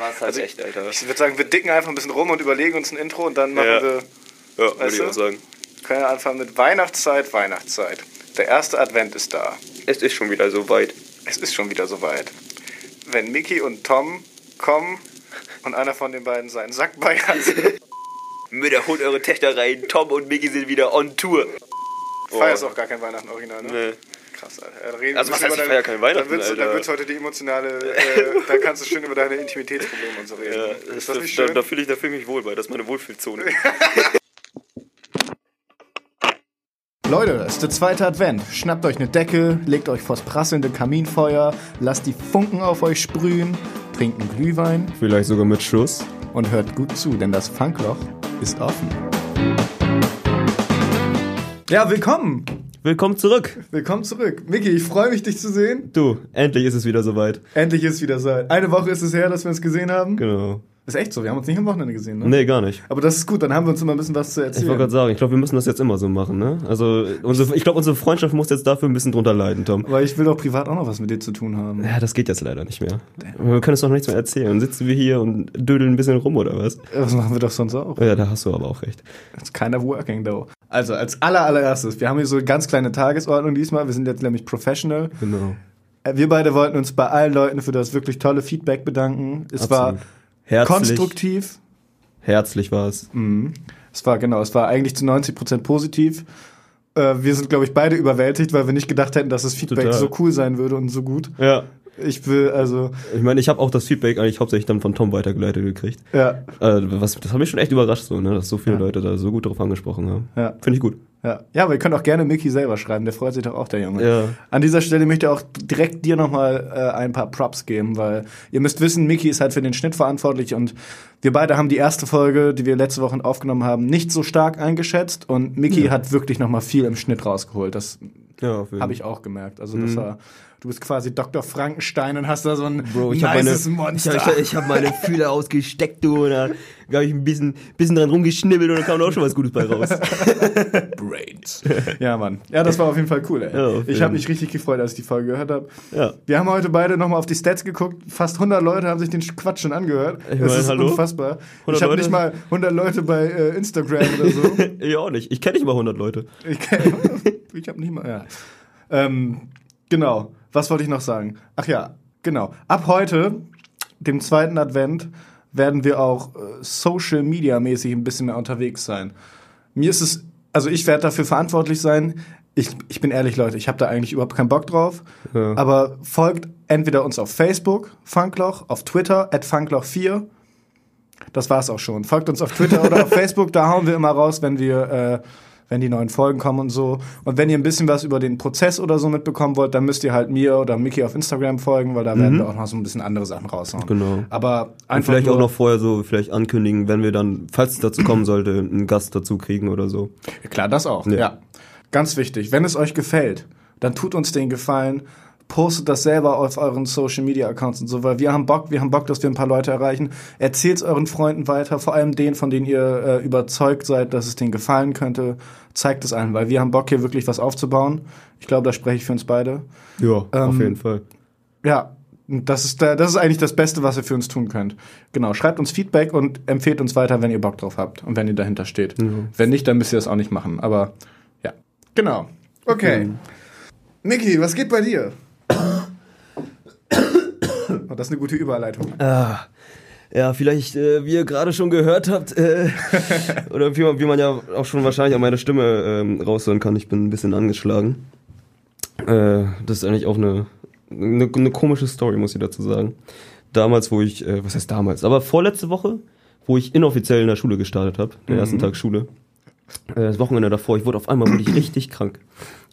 war es halt Also echt, Alter. Ich würde sagen, wir dicken einfach ein bisschen rum und überlegen uns ein Intro und dann machen Ja. wir. Ja, würde ich auch sagen. Können wir anfangen mit Weihnachtszeit, Weihnachtszeit. Der erste Advent ist da. Es ist schon wieder so weit. Es ist schon wieder soweit. Wenn Mickey und Tom kommen und einer von den beiden seinen Sack bei hat. Mütter, holt eure Töchter rein. Tom und Mickey sind wieder on Tour. Feierst auch gar kein Weihnachten original, ne? Nee. Krass, Alter. Reden Also, was heißt, ich feier kein Weihnachten, Da wird's, da Alter? wird's heute die emotionale, äh, da kannst du schön über deine Intimitätsprobleme und so reden. Ja, ist das, das da, nicht da, schön? da fühle ich, da fühl ich mich wohl bei. Das ist meine Wohlfühlzone. Leute, es ist der zweite Advent. Schnappt euch eine Decke, legt euch vors prasselnde Kaminfeuer, lasst die Funken auf euch sprühen, trinkt einen Glühwein Vielleicht sogar mit Schuss. und hört gut zu, denn das Funkloch ist offen. Ja, willkommen! Willkommen zurück. Willkommen zurück. Micky, ich freue mich, dich zu sehen. Du, endlich ist es wieder soweit. Endlich ist wieder so. Eine Woche ist es her, dass wir uns gesehen haben. Genau. Ist echt so, wir haben uns nicht am Wochenende gesehen, ne? Nee, gar nicht. Aber das ist gut, dann haben wir uns immer ein bisschen was zu Ich erzählen. wollte gerade sagen, ich glaube, wir müssen das jetzt immer so machen, ne? Also, unsere, ich glaube, unsere Freundschaft muss jetzt dafür ein bisschen drunter leiden, Tom. Aber ich will doch privat auch noch was mit dir zu tun haben. Ja, das geht jetzt leider nicht mehr. Wir können es doch nichts mehr erzählen. Dann sitzen wir hier und dödeln ein bisschen rum, oder was? Das machen wir doch sonst auch. Ja, da hast du aber auch recht. It's kind of working though. Also als aller allererstes, wir haben hier so eine ganz kleine Tagesordnung diesmal. Wir sind jetzt nämlich professional. Genau. Äh, Wir beide wollten uns bei allen Leuten für das wirklich tolle Feedback bedanken. Es war Herzlich. konstruktiv. Herzlich war es. Es war genau, es war eigentlich zu 90 Prozent positiv. Äh, Wir sind, glaube ich, beide überwältigt, weil wir nicht gedacht hätten, dass das Feedback Total. so cool sein würde und so gut. Ja. Ich will also, Ich meine, ich habe auch das Feedback eigentlich hauptsächlich dann von Tom weitergeleitet gekriegt. ja, Äh, was, das hat mich schon echt überrascht, so, ne? dass so viele Ja. Leute da so gut drauf angesprochen haben. Ja. Finde ich gut. Ja. Ja, aber ihr könnt auch gerne Mickey selber schreiben, der freut sich doch auch, der Junge. Ja. An dieser Stelle möchte ich auch direkt dir nochmal äh, ein paar Props geben, weil ihr müsst wissen, Miki ist halt für den Schnitt verantwortlich und wir beide haben die erste Folge, die wir letzte Woche aufgenommen haben, nicht so stark eingeschätzt und Miki hat wirklich nochmal viel im Schnitt rausgeholt. Das Ja, habe ich auch gemerkt. Also das war, du bist quasi Dr. Frankenstein und hast da so ein Mhm. Bro, ich habe meine, ich Monster. hab, ich, ich hab meine Fühler ausgesteckt, du, und da habe ich ein bisschen, bisschen dran rumgeschnibbelt und da kam da auch schon was Gutes bei raus. Brains. ja, Mann. Ja, das war auf jeden Fall cool, ey. Ja, ich habe mich richtig gefreut, als ich die Folge gehört habe. Ja. Wir haben heute beide nochmal auf die Stats geguckt. Fast 100 Leute haben sich den Quatsch schon angehört. Ich das mein, ist hallo? unfassbar. 100 Ich habe nicht mal 100 Leute bei äh, Instagram oder so. ich auch nicht. Ich kenne nicht mal 100 Leute. ich kenn- ich habe nicht mal, ja. Ähm, genau. Was wollte ich noch sagen? Ach ja, genau. Ab heute, dem zweiten Advent, werden wir auch äh, Social Media mäßig ein bisschen mehr unterwegs sein. Mir ist es, also ich werde dafür verantwortlich sein. Ich, ich bin ehrlich, Leute, ich habe da eigentlich überhaupt keinen Bock drauf. Ja. Aber folgt entweder uns auf Facebook, Funkloch, auf Twitter, at Funkloch4. Das war's auch schon. Folgt uns auf Twitter oder auf Facebook, da hauen wir immer raus, wenn wir, äh, wenn die neuen Folgen kommen und so. Und wenn ihr ein bisschen was über den Prozess oder so mitbekommen wollt, dann müsst ihr halt mir oder Mickey auf Instagram folgen, weil da werden wir auch noch so ein bisschen andere Sachen raushauen. Genau. Aber Und einfach vielleicht nur, auch noch vorher so, vielleicht ankündigen, wenn wir dann, falls es dazu kommen sollte, einen Gast dazu kriegen oder so. Klar, das auch. Ja. Ja. Ganz wichtig. Wenn es euch gefällt, dann tut uns den Gefallen. Postet das selber auf euren Social Media Accounts und so, weil wir haben Bock, wir haben Bock, dass wir ein paar Leute erreichen. Erzählt euren Freunden weiter, vor allem denen, von denen ihr äh, überzeugt seid, dass es denen gefallen könnte. Zeigt es allen, weil wir haben Bock, hier wirklich was aufzubauen. Ich glaube, da spreche ich für uns beide. Ja, auf Ähm, jeden Fall. Ja, das ist, der, das ist eigentlich das Beste, was ihr für uns tun könnt. Genau, schreibt uns Feedback und empfehlt uns weiter, wenn ihr Bock drauf habt und wenn ihr dahinter steht. Wenn nicht, dann müsst ihr das auch nicht machen. Aber ja, genau. Okay. Niki, was geht bei dir? Das ist eine gute Überleitung. Ah, ja, vielleicht, äh, wie ihr gerade schon gehört habt, äh, oder wie man, wie man ja auch schon wahrscheinlich an meiner Stimme ähm, raushören kann, ich bin ein bisschen angeschlagen. Äh, das ist eigentlich auch eine, eine, eine komische Story, muss ich dazu sagen. Damals, wo ich, äh, was heißt damals, aber vorletzte Woche, wo ich inoffiziell in der Schule gestartet habe, den ersten Tag Schule, äh, das Wochenende davor, ich wurde auf einmal wurde ich richtig krank.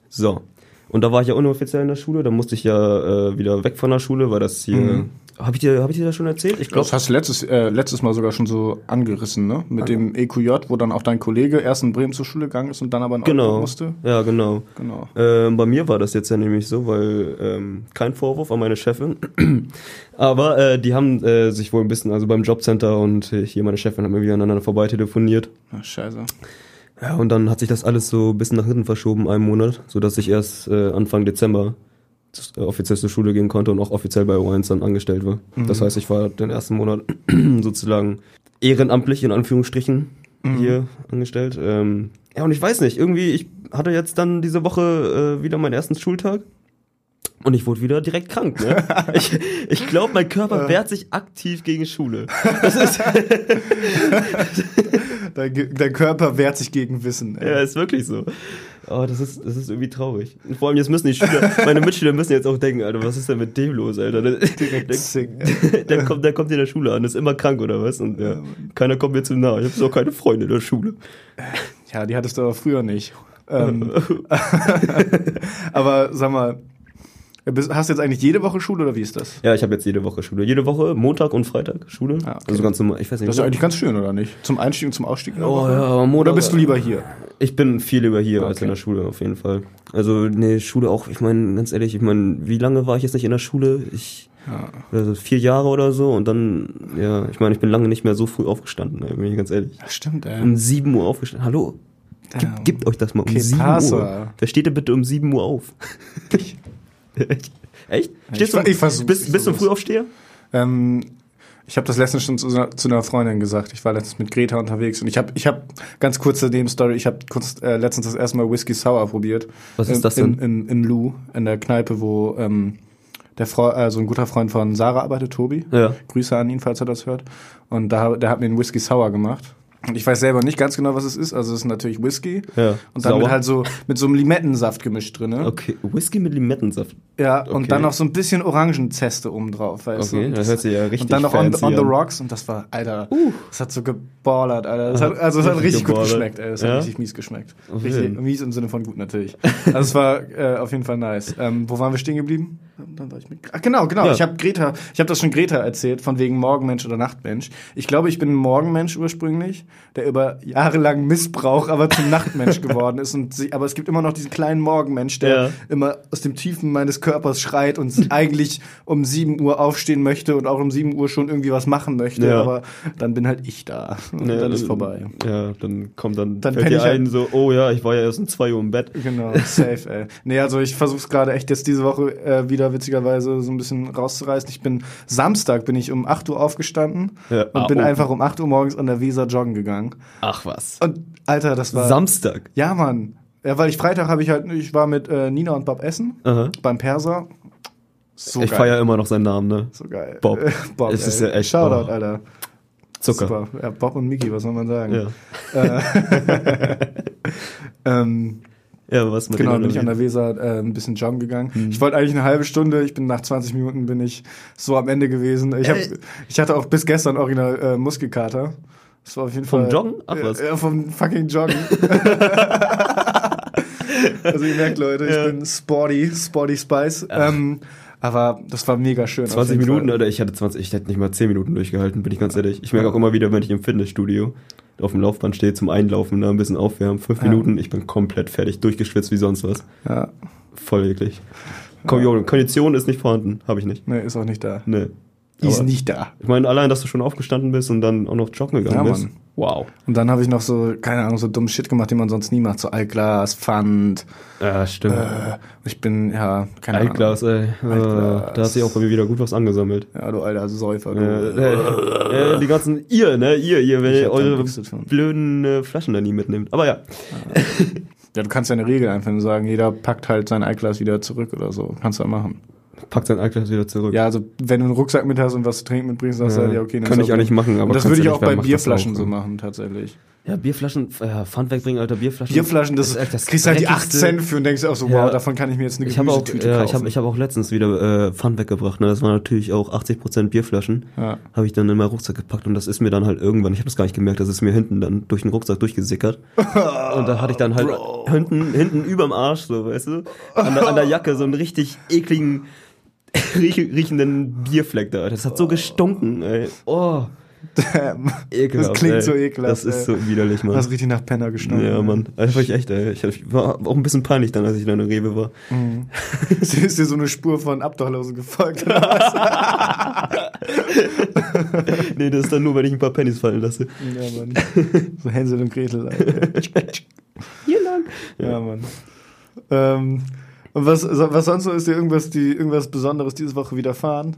So. Und da war ich ja inoffiziell in der Schule, da musste ich ja äh, wieder weg von der Schule, weil das hier. Hab ich dir, hab ich dir das schon erzählt? Ich glaube. Das hast du letztes, äh, letztes Mal sogar schon so angerissen, ne? Mit dem EQJ, wo dann auch dein Kollege erst in Bremen zur Schule gegangen ist und dann aber in Genau. musste. Ja, genau. Genau. Ähm, bei mir war das jetzt ja nämlich so, weil ähm, kein Vorwurf an meine Chefin, aber äh, die haben äh, sich wohl ein bisschen, also beim Jobcenter und hier meine Chefin haben irgendwie aneinander vorbei telefoniert. Ach, scheiße. Ja, und dann hat sich das alles so ein bisschen nach hinten verschoben, einen Monat, sodass ich erst äh, Anfang Dezember äh, offiziell zur Schule gehen konnte und auch offiziell bei O1 dann angestellt war. Das heißt, ich war den ersten Monat sozusagen ehrenamtlich in Anführungsstrichen hier angestellt. Ähm, ja, und ich weiß nicht, irgendwie, ich hatte jetzt dann diese Woche äh, wieder meinen ersten Schultag. Und ich wurde wieder direkt krank. Ne? Ich, ich glaube, mein Körper wehrt sich aktiv gegen Schule. Das ist, Dein, dein Körper wehrt sich gegen Wissen. ey. ja, ist wirklich so. Oh, das ist, das ist irgendwie traurig. Und vor allem jetzt müssen die Schüler, meine Mitschüler müssen jetzt auch denken, Alter, was ist denn mit dem los, Alter? Der, der, der, kommt, der kommt in der Schule an, ist immer krank oder was? Und ja, keiner kommt mir zu nahe. Ich habe so keine Freunde in der Schule. Ja, die hattest du aber früher nicht. Ähm, aber sag mal, hast du jetzt eigentlich jede Woche Schule oder wie ist das? Ja, ich habe jetzt jede Woche Schule. Jede Woche, Montag und Freitag Schule. Ah, okay. Also ganz normal. Ich weiß nicht. Das ist eigentlich ganz schön, oder nicht? Zum Einstieg und zum Ausstieg? Oh ja, Montag. Oder bist du lieber hier? Ich bin viel lieber hier als Okay. in der Schule, auf jeden Fall. Also, nee, Schule auch, ich meine, ganz ehrlich, ich meine, wie lange war ich jetzt nicht in der Schule? Ich, Ja. also vier Jahre oder so und dann, ja, ich meine, ich bin lange nicht mehr so früh aufgestanden, bin ich ganz ehrlich. Das stimmt, ey. Um 7 Uhr aufgestanden. Hallo? Gib, gebt euch das mal um Okay, 7 passa. Uhr. Wer steht denn bitte um 7 Uhr auf? Echt? Echt? Stehst ver- du, ich versuch's, bist, ich bist du versuch's. Frühaufsteher? Ähm, ich habe das letztens schon zu, zu einer Freundin gesagt. Ich war letztens mit Greta unterwegs und ich habe, ich habe ganz kurze Nebenstory. Ich habe kurz äh, letztens das erste Mal Whisky Sour probiert. Was ist das denn? In, in, in Lou, in der Kneipe, wo ähm, der Frau, also ein guter Freund von Sarah arbeitet, Tobi. Ja. Grüße an ihn, falls er das hört. Und da, der hat mir einen Whisky Sour gemacht. Ich weiß selber nicht ganz genau, was es ist. Also es ist natürlich Whisky. Ja. Und dann mit halt so mit so einem Limettensaft gemischt drin. Okay, Whisky mit Limettensaft. Ja, Okay. und dann noch so ein bisschen Orangenzeste oben drauf, weißt Okay, du? das hört sich ja richtig Und dann noch on, on the. Rocks und das war, Alter, das hat so geballert, Alter. Das hat, also es hat Richtig richtig gut geballert. geschmeckt, ey. Das Ja? hat richtig mies geschmeckt. Auf Richtig mies im Sinne von gut natürlich. Also es war äh, auf jeden Fall nice. Ähm, wo waren wir stehen geblieben? Dann war ich mit. Ach, genau, genau. Ja. Ich habe Greta, ich habe das schon Greta erzählt, von wegen Morgenmensch oder Nachtmensch. Ich glaube, ich bin ein Morgenmensch ursprünglich, der über jahrelang Missbrauch aber zum Nachtmensch geworden ist. Und sie, aber es gibt immer noch diesen kleinen Morgenmensch, der Ja. immer aus dem Tiefen meines Körpers schreit und eigentlich um 7 Uhr aufstehen möchte und auch um 7 Uhr schon irgendwie was machen möchte. Ja. Aber dann bin halt ich da. Und Ja, dann ist vorbei. Ja, dann kommt dann, Dann fällt dir halt- ein, so, oh ja, ich war ja erst um 2 Uhr im Bett. Genau, safe, ey. Nee, also ich versuch's gerade echt jetzt diese Woche äh, wieder witzigerweise so ein bisschen rauszureißen. Ich bin Samstag bin ich um 8 Uhr aufgestanden und Ah, bin oh. einfach um 8 Uhr morgens an der Weser joggen gegangen. Ach was. Und Alter, das war Samstag. Ja, Mann. Ja, weil ich Freitag habe ich halt ich war mit äh, Nina und Bob essen Aha. beim Perser. So ich feiere immer noch seinen Namen, ne? so geil. Bob. Äh, Bob. Es ist ja echt- Shoutout, oh. Alter. Zucker. Super. Ja, Bob und Mickey, was soll man sagen? Ja. Ähm, Ja, was mit Genau, bin ich an der Weser äh, ein bisschen joggen gegangen. Mhm. Ich wollte eigentlich eine halbe Stunde, ich bin nach 20 Minuten bin ich so am Ende gewesen. Ich, hab, ich hatte auch bis gestern original äh, Muskelkater. Das war auf jeden Vom Fall. Joggen? Ach, was. Ja, vom fucking Joggen. also ihr merkt, Leute, ich Ja. bin sporty, sporty Spice. Ähm, aber das war mega schön. auf 20 jeden Minuten, Fall. Alter, ich hatte 20, ich hätte nicht mal 10 Minuten durchgehalten, bin ich ganz ehrlich. Ich merke auch immer wieder, wenn ich im Fitnessstudio auf dem Laufband stehe zum Einlaufen, da ein bisschen aufwärmen, 5 Ja. Minuten, ich bin komplett fertig, durchgeschwitzt wie sonst was. Ja, Voll eklig. Kon Kondition ist nicht vorhanden, habe ich nicht. nee, ist auch nicht da. Nee. Die ist nicht da. Ich meine, allein, dass du schon aufgestanden bist und dann auch noch joggen gegangen Ja, bist. Mann. Wow. Und dann habe ich noch so, keine Ahnung, so dummen Shit gemacht, den man sonst nie macht. So Altglas, Pfand. Ja, stimmt. Äh, ich bin, ja, keine Ahnung. Altglas, ey. Äh, Altglas. Da hat sich auch bei mir wieder gut was angesammelt. Ja, du alter Säufer. Du. Äh, äh, äh, die ganzen, ihr, ne, ihr, ihr, wenn ihr eure blöden äh, Flaschen da nie mitnehmt. Aber ja. Ja, du kannst ja eine Regel und sagen, jeder packt halt sein Altglas wieder zurück oder so. Kannst du ja machen. Packt sein Altglas wieder zurück. Ja, also wenn du einen Rucksack mit hast und was zu trinken mitbringst, sagst du Ja, ja, okay. dann kann ist ich auch nicht machen, aber Und das würde ich auch bei das Bierflaschen auch, so ne? machen, tatsächlich. Ja, Bierflaschen, ja, Pfandwegbringen, Alter, Bierflaschen. Bierflaschen, das, ist echt das kriegst halt die 8 dreckigste- Cent für und denkst auch so, Ja. wow, davon kann ich mir jetzt eine Ich habe auch, Gemüsetüte ja, ich kaufen. habe ich hab auch letztens wieder äh, Pfand weggebracht. Ne? Das waren natürlich auch 80% Bierflaschen. Ja. Habe ich dann in meinen Rucksack gepackt und das ist mir dann halt irgendwann, ich habe das gar nicht gemerkt, das ist mir hinten dann durch den Rucksack durchgesickert. und da hatte ich dann halt hinten, hinten überm Arsch, so, weißt du, an der, an der Jacke so einen richtig ekligen, riechenden Bierfleck da. Das hat so gestunken, ey. Oh, Damn. ekelhaft. Das klingt ey. so ekelhaft, Das ist ey. so widerlich, Mann. Das richtig nach Penner gestunken. ja, Mann. Das war ich echt, ey. Ich, war auch ein bisschen peinlich dann, als ich da in der Rewe war. ist dir so eine Spur von Abdachlosen gefolgt? oder was? nee, das ist dann nur, wenn ich ein paar Pennies fallen lasse. ja, Mann. So Hänsel und Gretel. Alter. Hier lang. Ja, Mann. Ähm, Und was, was sonst so ist dir irgendwas, die, irgendwas Besonderes diese Woche widerfahren?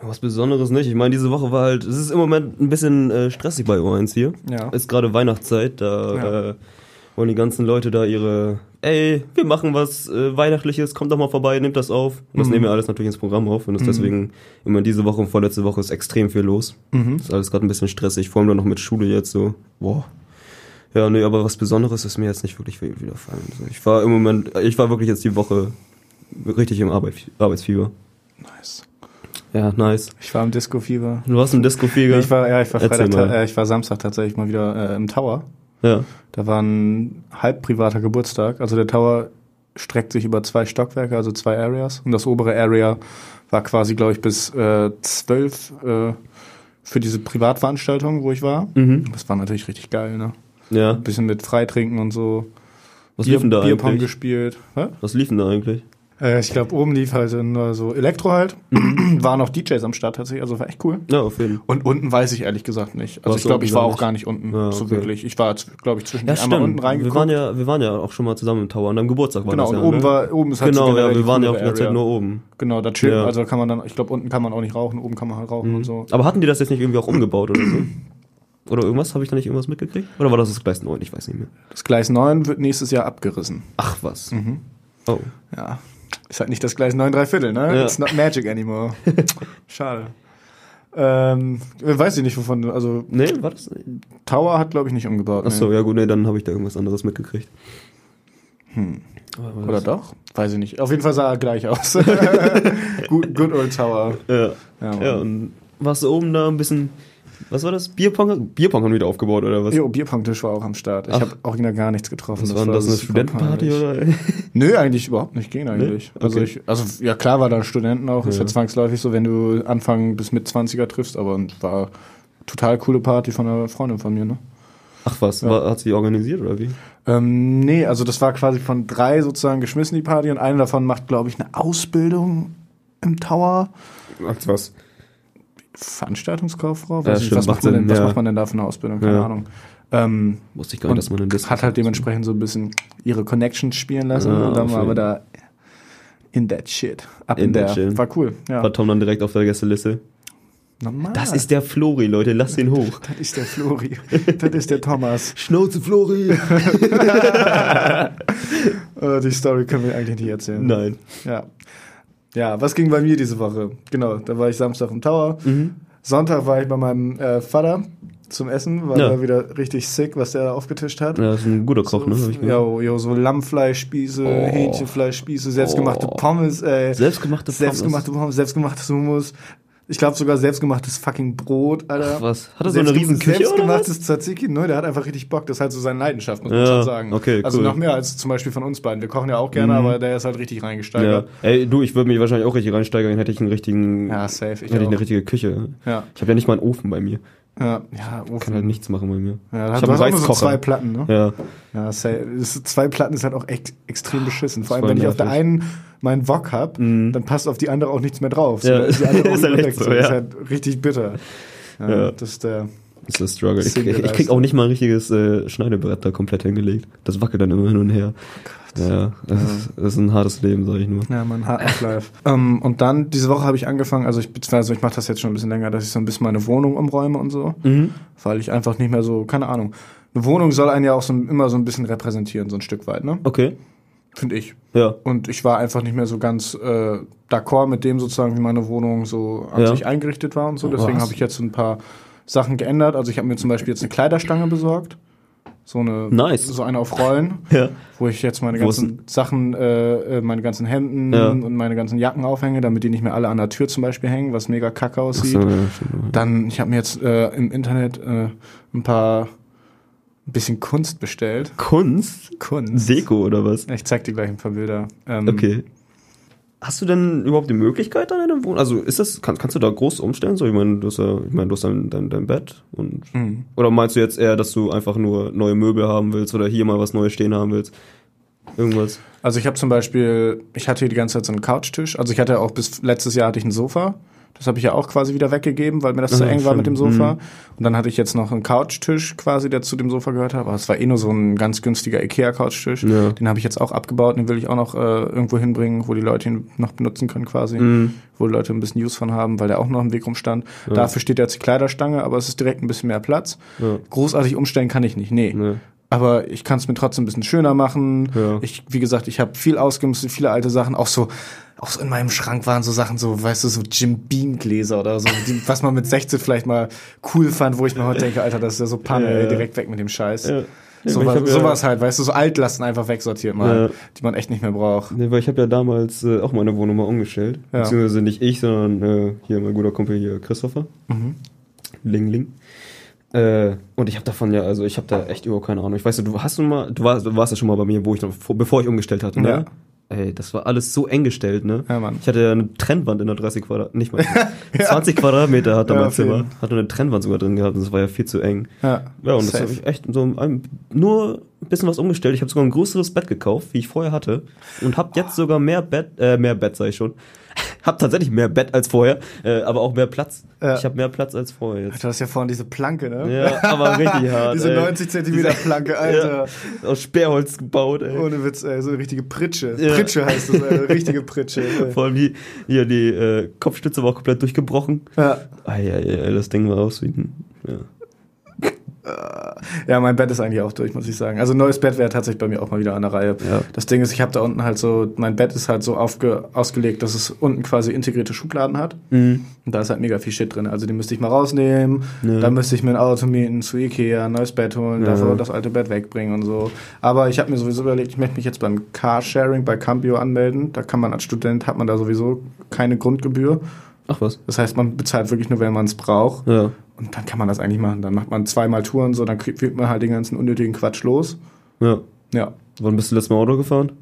Was Besonderes nicht. Ich meine, diese Woche war halt, es ist im Moment ein bisschen äh, stressig bei O1 hier. Ja. Ist gerade Weihnachtszeit, da Ja. äh, wollen die ganzen Leute da ihre, ey, wir machen was äh, Weihnachtliches, kommt doch mal vorbei, nehmt das auf. Und das Mhm. nehmen wir alles natürlich ins Programm auf und ist deswegen immer diese Woche und vorletzte Woche ist extrem viel los. Mhm. Ist alles gerade ein bisschen stressig, vor allem dann noch mit Schule jetzt so. Boah. Ja, nee, aber was Besonderes ist mir jetzt nicht wirklich widerfallen. Also ich war im Moment, ich war wirklich jetzt die Woche richtig im Arbeit, Arbeitsfieber. Nice. Ja, nice. Ich war im Disco-Fieber. Du warst im Disco-Fieger? Ich war, ja, ich war Freitag, äh, ich war Samstag tatsächlich mal wieder äh, im Tower. Ja. Da war ein halb privater Geburtstag. Also der Tower streckt sich über zwei Stockwerke, also zwei Areas. Und das obere Area war quasi, glaube ich, bis äh, zwölf äh, für diese Privatveranstaltung, wo ich war. Mhm. Das war natürlich richtig geil, ne? Ja. Ein bisschen mit Freitrinken und so. Was lief denn da Bierpong eigentlich? gespielt. Hä? Was lief denn da eigentlich? Äh, ich glaube, oben lief halt nur so Elektro halt. Mhm. Waren auch DJs am Start tatsächlich, also war echt cool. Ja, auf jeden Fall. Und unten weiß ich ehrlich gesagt nicht. Also Warst ich glaube, ich war auch nicht? gar nicht unten, Ja, so okay. wirklich. Ich war, glaube ich, zwischen Ja, einmal unten reingeguckt. Wir waren ja, wir waren ja auch schon mal zusammen im Tower. An deinem Geburtstag war genau, das und ja, oben ne? war, oben ist halt Genau, generell ja, wir waren ja auch die ganze Zeit nur oben. Genau, da chillen, Ja. also kann man dann, ich glaube, unten kann man auch nicht rauchen, oben kann man halt rauchen und so. Aber hatten die das jetzt nicht irgendwie auch umgebaut oder so? Oder irgendwas? Habe ich da nicht irgendwas mitgekriegt? Oder war das das Gleis 9? Ich weiß nicht mehr. Das Gleis 9 wird nächstes Jahr abgerissen. Ach was. Mhm. Oh. Ja. Ist halt nicht das Gleis 9 3 Viertel, ne? Ja. It's not magic anymore. Schade. Ähm, weiß ich nicht, wovon also Nee, war das? Tower hat, glaube ich, nicht umgebaut. Ach so, nee. ja gut, nee, dann habe ich da irgendwas anderes mitgekriegt. Hm. Oder das- doch? Weiß ich nicht. Auf jeden Fall sah er gleich aus. good, good old Tower. Ja. Ja. Ja, und warst du oben da ein bisschen. Was war das? Bierpong? Bierpong haben wieder aufgebaut oder was? Jo, Bierpong-Tisch war auch am Start. Ich habe original gar nichts getroffen. Was war denn das? Eine Studentenparty oder? Nö, eigentlich überhaupt nicht. Ging eigentlich. Nee? Also, Okay. ich, also ja klar war da Studenten auch. Ist Ja. ja zwangsläufig so, wenn du Anfang bis mit 20er triffst. Aber war total coole Party von einer Freundin von mir. Ne? Ach was, Ja. war, hat sie organisiert oder wie? Ähm, nee, also das war quasi von drei sozusagen geschmissen die Party und eine davon macht, glaube ich, eine Ausbildung im Tower. Ach was. Veranstaltungskauffrau? Ja, stimmt, was, macht man denn, Sinn, was ja. macht man denn da für eine Ausbildung? Keine Ja. Ahnung. Ähm, Wusste ich gar nicht, dass man in Disco hat halt dementsprechend so ein bisschen ihre Connections spielen lassen Ja, und dann war aber da in that shit. Up In in, that there. shit. War cool. Ja. War Tom dann direkt auf der Gästeliste. Normal. Das ist der Flori, Leute, lasst ihn hoch. das ist der Flori. das ist der Thomas. Schnauze Flori! Äh, die Story können wir eigentlich nicht erzählen. Nein. Ja. Ja, was ging bei mir diese Woche? Genau, da war ich Samstag im Tower. Mhm. Sonntag war ich bei meinem äh, Vater zum Essen, war Ja. da wieder richtig sick, was der da aufgetischt hat. Ja, das ist ein guter Koch, ne? Hab ich. Jo, jo, so Lammfleischspieße, Oh. Hähnchenfleischspieße, selbstgemachte Oh. Pommes, ey. Selbstgemachte Pommes. Selbstgemachte Pommes, selbstgemachtes Hummus. Ich glaube sogar selbstgemachtes fucking Brot, Alter. Ach, was? Hat er so eine riesen Küche Selbstgemachtes Tzatziki, ne, der hat einfach richtig Bock. Das ist halt so seine Leidenschaft, muss man Ja, schon sagen. okay, also cool. noch mehr als zum Beispiel von uns beiden. Wir kochen ja auch gerne, Mhm. aber der ist halt richtig Ja. reingesteigert. Ey, du, ich würde mich wahrscheinlich auch richtig reinsteigern, hätte ich einen richtigen. Ja, safe. Ich hätte ich eine auch. richtige Küche. Ja, Ich habe ja nicht mal einen Ofen bei mir. Ja, ja, Ich Ofen. kann halt nichts machen bei mir. Ja, Ich da hab du hast einen auch nur so Reiskocher. zwei Platten, ne? Ja. Ja. Das- zwei Platten ist halt auch echt extrem beschissen. Vor allem, wenn ich auf der nervig. einen meinen Wok hab, Mhm. dann passt auf die andere auch nichts mehr drauf. So, Ja, ist die andere auch ist ja echt so, Das ist ja. halt richtig bitter. Ja, Ja. Das ist der. Das ist der Struggle. Ich, Single ich krieg auch nicht mal ein richtiges äh, Schneidebrett da komplett hingelegt. Das wackelt dann immer hin und her. Ja, das, Ist, das ist ein hartes Leben, sag ich nur. Ja, mein Hard Knock Life. ähm, und dann, diese Woche habe ich angefangen, also ich, beziehungsweise ich mache das jetzt schon ein bisschen länger, dass ich so ein bisschen meine Wohnung umräume und so. Mhm. Weil ich einfach nicht mehr so, keine Ahnung. Eine Wohnung soll einen ja auch so, immer so ein bisschen repräsentieren, so ein Stück weit, ne? Okay. Finde ich. Ja. Und ich war einfach nicht mehr so ganz äh, d'accord mit dem sozusagen, wie meine Wohnung so an Ja. sich eingerichtet war und so. Deswegen Was? habe ich jetzt so ein paar Sachen geändert. Also ich habe mir zum Beispiel jetzt eine Kleiderstange besorgt. So eine, Nice. so eine auf Rollen, Ja. wo ich jetzt meine ganzen Sachen, äh, äh, meine ganzen Hemden Ja. und meine ganzen Jacken aufhänge, damit die nicht mehr alle an der Tür zum Beispiel hängen, was mega kacke aussieht. So, ja. Dann, ich habe mir jetzt äh, im Internet äh, ein paar, ein bisschen Kunst bestellt. Kunst? Kunst. Deko oder was? Ich zeig dir gleich ein paar Bilder. Ähm, Okay. Hast du denn überhaupt die Möglichkeit an deinem Wohnung? Also ist das, kann, kannst du da groß umstellen? So, ich meine, du hast ja, ich meine, du hast dein, dein, dein Bett und Mhm. oder meinst du jetzt eher, dass du einfach nur neue Möbel haben willst oder hier mal was Neues stehen haben willst? Irgendwas? Also ich habe zum Beispiel, ich hatte hier die ganze Zeit so einen Couchtisch. Also ich hatte auch bis letztes Jahr hatte ich ein Sofa. Das habe ich ja auch quasi wieder weggegeben, weil mir das zu Ah, eng war mit dem Sofa. Mhm. Und dann hatte ich jetzt noch einen Couchtisch quasi, der zu dem Sofa gehört hat. Aber es war eh nur so ein ganz günstiger Ikea-Couchtisch. Ja. Den habe ich jetzt auch abgebaut. Den will ich auch noch äh, irgendwo hinbringen, wo die Leute ihn noch benutzen können quasi. Mhm. Wo die Leute ein bisschen Use von haben, weil der auch noch im Weg rumstand. Dafür steht jetzt die Kleiderstange, aber es ist direkt ein bisschen mehr Platz. Ja. Großartig umstellen kann ich nicht, nee. Nee. Aber ich kann es mir trotzdem ein bisschen schöner machen. Ja. Ich, wie gesagt, ich habe viel ausgemistet, viele alte Sachen. Auch so, auch so in meinem Schrank waren so Sachen, so, weißt du, so Jim Beam Gläser oder so, die, was man mit 16 vielleicht mal cool fand, wo ich mir heute denke, Alter, das ist ja so Panne, Ja, ey, direkt weg mit dem Scheiß. Ja. So, was, ja- sowas halt, weißt du, so Altlasten einfach wegsortiert mal, Ja. die man echt nicht mehr braucht. Nee, weil ich habe ja damals äh, auch meine Wohnung mal umgestellt. Ja. Beziehungsweise nicht ich, sondern äh, hier mein guter Kumpel hier, Christopher. Mhm. Ling Ling. Äh, und ich habe davon ja, also ich habe da echt überhaupt keine Ahnung. Ich weiß, du hast du mal, du warst, du warst ja schon mal bei mir, wo ich noch, vor- bevor ich umgestellt hatte, ne? Ja. Ey, das war alles so eng gestellt, ne? Ja, Mann. Ich hatte ja eine Trennwand in der 30 Quadrat, nicht mal 20 Quadratmeter hatte Ja, mein Zimmer. jeden. Hatte eine Trennwand sogar drin gehabt und das war ja viel zu eng. Ja, Ja, und das Safe. habe ich echt so ein, nur ein bisschen was umgestellt. Ich habe sogar ein größeres Bett gekauft, wie ich vorher hatte. Und habe jetzt sogar mehr Bett, äh, mehr Bett, sag ich schon. Hab tatsächlich mehr Bett als vorher, äh, aber auch mehr Platz. Ja. Ich habe mehr Platz als vorher jetzt. Du hast ja vorhin diese Planke, ne? Ja, aber richtig hart. diese ey. 90 Zentimeter Planke, Alter. Ja, aus Sperrholz gebaut, ey. Ohne Witz, ey, so eine richtige Pritsche. Ja. Pritsche heißt das, ey, richtige Pritsche. Ey. Vor allem die, hier, die äh, Kopfstütze war auch komplett durchgebrochen. Ja. Eieiei, das Ding war aus wie ein, ja. Ja, mein Bett ist eigentlich auch durch, muss ich sagen. Also neues Bett wäre tatsächlich bei mir auch mal wieder an der Reihe. Ja. Das Ding ist, ich habe da unten halt so, mein Bett ist halt so aufge, ausgelegt, dass es unten quasi integrierte Schubladen hat. Und da ist halt mega viel Shit drin. Also die müsste ich mal rausnehmen. Ja. Dann müsste ich mir ein Auto mieten zu Ikea, ein neues Bett holen, Ja. davor das alte Bett wegbringen und so. Aber ich habe mir sowieso überlegt, ich möchte mich jetzt beim Carsharing bei Cambio anmelden. Da kann man als Student, hat man da sowieso keine Grundgebühr. Ach was? Das heißt, man bezahlt wirklich nur, wenn man es braucht. Ja. Und dann kann man das eigentlich machen. Dann macht man zweimal Touren, so, dann kriegt man halt den ganzen unnötigen Quatsch los. Ja. Ja, Wann bist du letztes Mal Auto gefahren?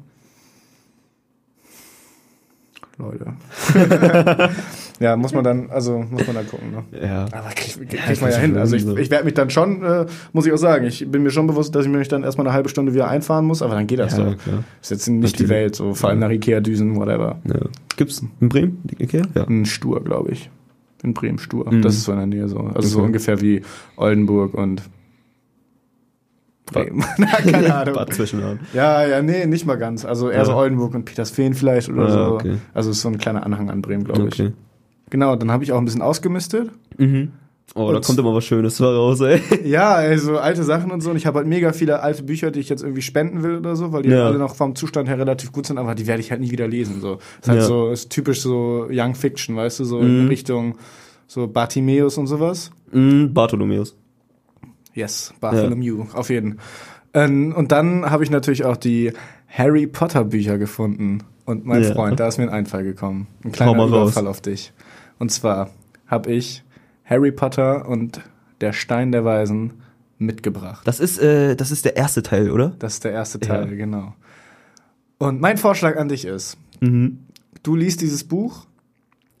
Leute. ja, muss man dann, also muss man dann gucken. Ne? Ja. Aber kriegt krieg, Ja, kriegt man ja hin. Also ich, ich werde mich dann schon, äh, muss ich auch sagen, ich bin mir schon bewusst, dass ich mich dann erstmal eine halbe Stunde wieder einfahren muss, aber dann geht das Ja, doch. klar. Ist jetzt nicht die Natürlich. Welt, so vor allem nach Ikea-Düsen, whatever. ja. Gibt's in Bremen? Die Ikea? Ja. Ein Stur, glaube ich. In Bremen Stur. Mhm. Das ist so in der Nähe so. Also so Okay. ungefähr wie Oldenburg und Bremen. Na, keine Ahnung. Bad. Ja, ja, nee, nicht mal ganz. Also eher Ja. so Oldenburg und Petersfehn vielleicht oder Ah, so. okay. Also ist so ein kleiner Anhang an Bremen, glaube ich. Okay. Genau, dann habe ich auch ein bisschen ausgemistet. Mhm. Oh, da Und- kommt immer was Schönes raus, ey. Ja, also alte Sachen und so. Und ich habe halt mega viele alte Bücher, die ich jetzt irgendwie spenden will oder so, weil die Ja. alle noch vom Zustand her relativ gut sind, aber die werde ich halt nie wieder lesen. So. Ist halt Ja. so, ist typisch so Young Fiction, weißt du, so in Mhm. Richtung so Bartimeus und sowas. Mhm, Bartholomäus. Yes, Bartholomew, auf jeden. Ähm, und dann habe ich natürlich auch die Harry Potter Bücher gefunden. Und mein Ja. Freund, da ist mir ein Einfall gekommen. Ein kleiner. Überfall auf dich. Und zwar habe ich Harry Potter und der Stein der Weisen mitgebracht. Das ist, äh, das ist der erste Teil, oder? Das ist der erste Teil, Ja. genau. Und mein Vorschlag an dich ist, Mhm. du liest dieses Buch,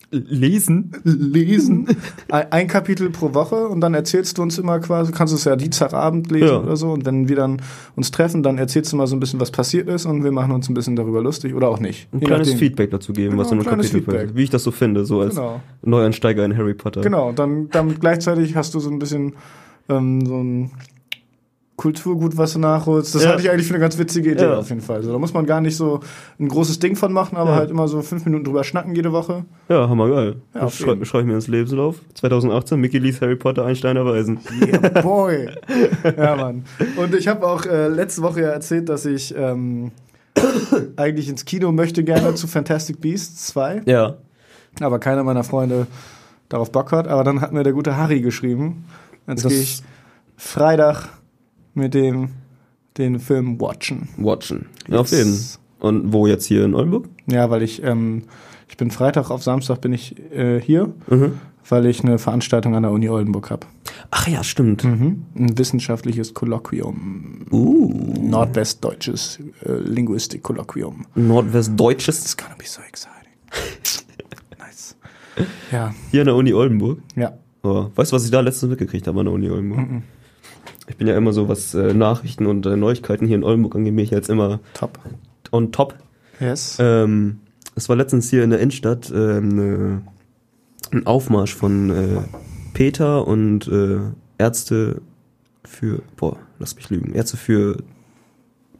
Lesen? lesen, ein, Kapitel pro Woche und dann erzählst du uns immer quasi, kannst du es ja Dienstagabend lesen Ja. oder so und wenn wir dann uns treffen, dann erzählst du mal so ein bisschen, was passiert ist und wir machen uns ein bisschen darüber lustig oder auch nicht. Ein Je kleines nachdem. Feedback dazu geben, Genau, was so ein ein kleines Kapitel Feedback. Wie ich das so finde, so als Genau. Neueinsteiger in Harry Potter. Genau, dann, dann gleichzeitig hast du so ein bisschen ähm, so ein Kulturgut, was du nachholst. Das Ja. halte ich eigentlich für eine ganz witzige Idee Ja. auf jeden Fall. Also, da muss man gar nicht so ein großes Ding von machen, aber Ja. halt immer so fünf Minuten drüber schnacken jede Woche. Ja, hammergeil. Ja, das schreibe schreib ich mir ins Lebenslauf. 2018, Mickey liest Harry Potter, Einsteiner Weisen. Yeah, boy. ja, Mann. Und ich habe auch äh, letzte Woche ja erzählt, dass ich ähm, eigentlich ins Kino möchte gerne zu Fantastic Beasts 2, Ja. aber keiner meiner Freunde darauf Bock hat. Aber dann hat mir der gute Harry geschrieben. Jetzt gehe ich Freitag mit dem den Film watchen. Watchen. Ja, auf jeden. Und wo jetzt hier in Oldenburg? Ja, weil ich ähm, ich bin Freitag auf Samstag bin ich äh, hier, Mhm. weil ich eine Veranstaltung an der Uni Oldenburg habe. Ach ja, stimmt. Mhm. Ein wissenschaftliches Kolloquium. Uh. Nordwestdeutsches äh, Linguistik-Kolloquium. Nordwestdeutsches. It's gonna be so exciting. nice. Ja, Hier an der Uni Oldenburg. ja. Oh, weißt du, was ich da letztens mitgekriegt habe an der Uni Oldenburg? Mhm. Ich bin ja immer so, was äh, Nachrichten und äh, Neuigkeiten hier in Oldenburg angeht, bin ich jetzt immer Top. on top. Yes. Ähm, es war letztens hier in der Innenstadt ähm, ein Aufmarsch von äh, Peter und äh, Ärzte für, boah, lass mich lügen, Ärzte für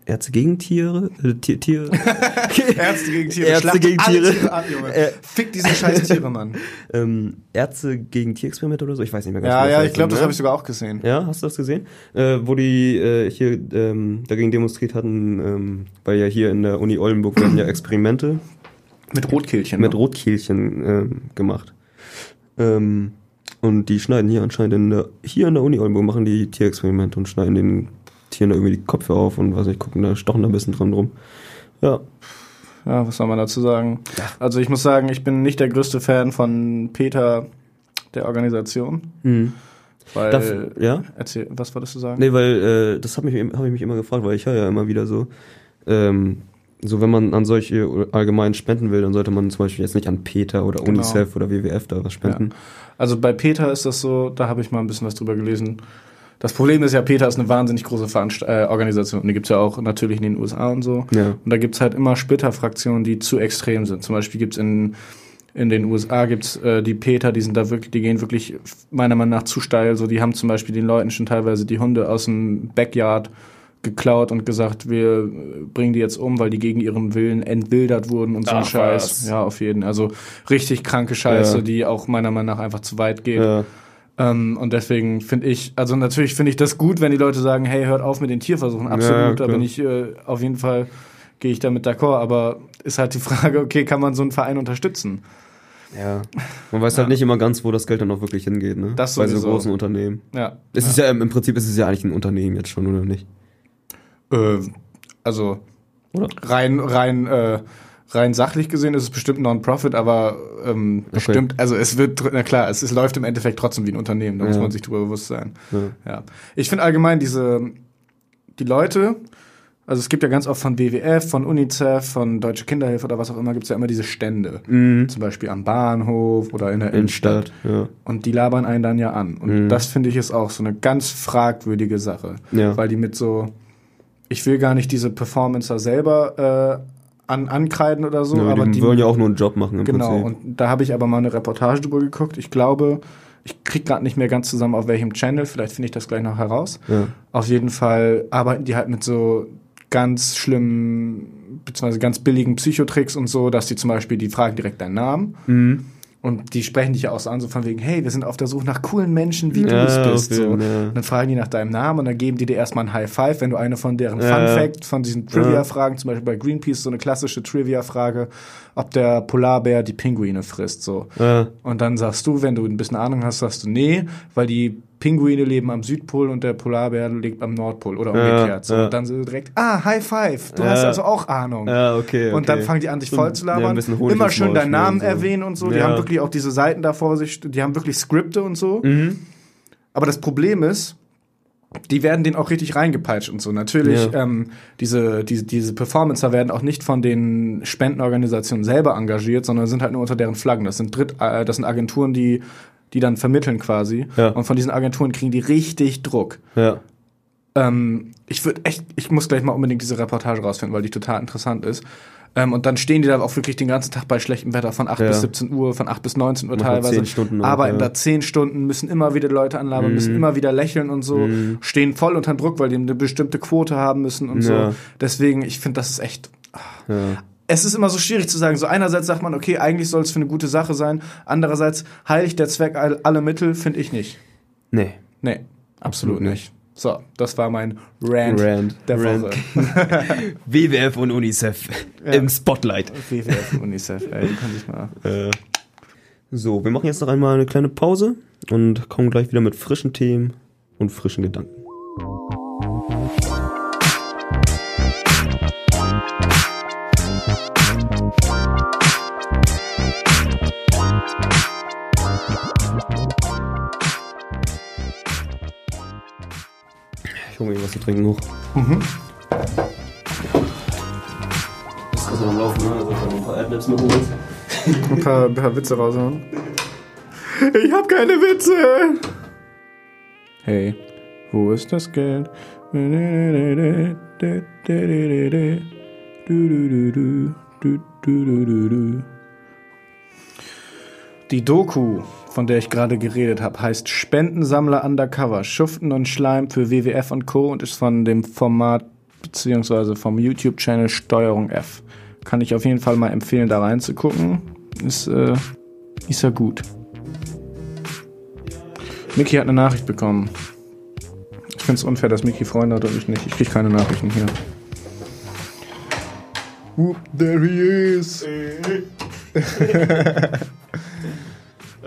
Ärzte gegen Tiere, äh, Tier, Tiere, Ärzte gegen Tiere. Ärzte Schlacht gegen Tiere. Tiere ab, Junge. Äh. Fick diese scheiß Tiere, Mann. ähm, Ärzte gegen Tierexperimente oder so, ich weiß nicht mehr ganz Ja, genau, ja, was ich glaube, das ne? habe ich sogar auch gesehen. Ja, hast du das gesehen? Äh, wo die äh, hier ähm, dagegen demonstriert hatten, ähm, weil ja hier in der Uni Oldenburg werden ja Experimente Mit Rotkehlchen. mit ne? Rotkehlchen ähm, gemacht. Ähm, und die schneiden hier anscheinend in der, hier in der Uni Oldenburg machen die Tierexperimente und schneiden den Tieren da irgendwie die Köpfe auf und was ich gucken da stochen da ein bisschen dran rum. Ja, Ja, was soll man dazu sagen? Also ich muss sagen, ich bin nicht der größte Fan von Peter, der Organisation. hm. Weil, Darf, ja? erzähl, was wolltest du sagen? Nee, weil äh, das habe hab ich mich immer gefragt, weil ich höre ja immer wieder so, ähm, so wenn man an solche allgemein spenden will, dann sollte man zum Beispiel jetzt nicht an Peter oder Genau. UNICEF oder WWF da was spenden. Also bei Peter ist das so, da habe ich mal ein bisschen was drüber gelesen. Das Problem ist ja, Peter ist eine wahnsinnig große Veranst äh, Organisation. Und die gibt's ja auch natürlich in den USA und so. Ja. Und da gibt's halt immer Splitterfraktionen, die zu extrem sind. Zum Beispiel gibt's in, in den USA gibt's äh, die Peter, die sind da wirklich, die gehen wirklich meiner Meinung nach zu steil. So, die haben zum Beispiel den Leuten schon teilweise die Hunde aus dem Backyard geklaut und gesagt, wir bringen die jetzt um, weil die gegen ihren Willen entwildert wurden und so ein Scheiß. was. Ja, auf jeden. Also richtig kranke Scheiße, Ja. die auch meiner Meinung nach einfach zu weit geht. Ja. Ähm, und deswegen finde ich, also natürlich finde ich das gut, wenn die Leute sagen, hey, hört auf mit den Tierversuchen. Absolut, Ja, da bin ich äh, auf jeden Fall, gehe ich damit d'accord. Aber ist halt die Frage, okay, kann man so einen Verein unterstützen? Ja. Man weiß halt nicht immer ganz, wo das Geld dann auch wirklich hingeht, ne? Das Bei so sowieso. großen Unternehmen. Ja. Es ist ja im, im Prinzip ist es ja eigentlich ein Unternehmen jetzt schon, oder nicht? Äh, also Oder? rein, rein, äh, rein sachlich gesehen ist es bestimmt Non-Profit, aber ähm, bestimmt, also es wird, na klar, es, es läuft im Endeffekt trotzdem wie ein Unternehmen, da muss Ja. man sich drüber bewusst sein. Ja. Ja. Ich finde allgemein diese, die Leute, also es gibt ja ganz oft von WWF, von UNICEF, von Deutsche Kinderhilfe oder was auch immer, gibt es ja immer diese Stände. Mhm. Zum Beispiel am Bahnhof oder in der Innenstadt, ja. Und die labern einen dann ja an. Und Mhm. das finde ich ist auch so eine ganz fragwürdige Sache. Weil die mit so, ich will gar nicht diese Performancer selber äh, an, ankreiden oder so, ja aber die, die wollen ja auch nur einen Job machen im Genau, Prinzip. und da habe ich aber mal eine Reportage drüber geguckt. Ich glaube, ich krieg gerade nicht mehr ganz zusammen, auf welchem Channel, vielleicht finde ich das gleich noch heraus. Ja. Auf jeden Fall arbeiten die halt mit so ganz schlimmen, beziehungsweise ganz billigen Psychotricks und so, dass die zum Beispiel, die fragen direkt deinen Namen Mhm. Und die sprechen dich ja auch so an, so von wegen, hey, wir sind auf der Suche nach coolen Menschen, wie du Ja, es bist. auf So. ja. Und dann fragen die nach deinem Namen und dann geben die dir erstmal ein High Five, wenn du eine von deren Ja. Fun Fact, von diesen Trivia-Fragen, zum Beispiel bei Greenpeace, so eine klassische Trivia-Frage, ob der Polarbär die Pinguine frisst. So. Und dann sagst du, wenn du ein bisschen Ahnung hast, sagst du, nee, weil die Pinguine leben am Südpol und der Polarbär lebt am Nordpol oder Ja, umgekehrt. So. ja. Und dann so direkt, ah, High Five, du Ja. hast also auch Ahnung. Ja, okay, Und dann okay. fangen die an, dich voll zu ja, labern. Honig Immer schön deinen Namen so. erwähnen und so. Die Ja. haben wirklich auch diese Seiten da vor sich, die haben wirklich Skripte und so. Mhm. Aber das Problem ist, die werden den auch richtig reingepeitscht und so. Natürlich, Ja. ähm, diese, diese, diese Performancer werden auch nicht von den Spendenorganisationen selber engagiert, sondern sind halt nur unter deren Flaggen. Das sind Dritt, äh, das sind Agenturen, die, die dann vermitteln quasi. Ja. Und von diesen Agenturen kriegen die richtig Druck. Ja. Ähm, ich würde echt, ich muss gleich mal unbedingt diese Reportage rausfinden, weil die total interessant ist. Ähm, und dann stehen die da auch wirklich den ganzen Tag bei schlechtem Wetter von 8 Ja. bis 17 Uhr, von 8 bis 19 Uhr Machen teilweise. 10 Stunden arbeiten ja. da 10 Stunden, müssen immer wieder Leute anlabern, müssen Mhm. immer wieder lächeln und so, stehen voll unter Druck, weil die eine bestimmte Quote haben müssen und Ja. so. Deswegen, ich finde, das ist echt. Ja. Es ist immer so schwierig zu sagen. So einerseits sagt man, okay, eigentlich soll es für eine gute Sache sein. Andererseits heiligt der Zweck all- alle Mittel, finde ich nicht. Nee. Nee, absolut Absolut nicht. So, das war mein Rant, Rant. der Rant. Woche. WWF und UNICEF im Spotlight. WWF und UNICEF, ey, die kann sich mal. Äh, so, wir machen jetzt noch einmal eine kleine Pause und kommen gleich wieder mit frischen Themen und frischen Gedanken. Was zu trinken hoch. Mhm. Das ist noch am Laufen, ne? Also ein paar Adlibs mit holen. Ein paar, ein paar Witze raushauen. Ich hab keine Witze! Hey, wo ist das Geld? Die Doku, von der ich gerade geredet habe, heißt Spendensammler Undercover, Schuften und Schleim für WWF und Co. und ist von dem Format beziehungsweise vom YouTube-Channel Steuerung F. Kann ich auf jeden Fall mal empfehlen, da reinzugucken. Ist, äh, ist ja gut. Mickey hat eine Nachricht bekommen. Ich finde es unfair, dass Mickey Freunde hat und ich nicht. Ich kriege keine Nachrichten hier. Whoop, there he is.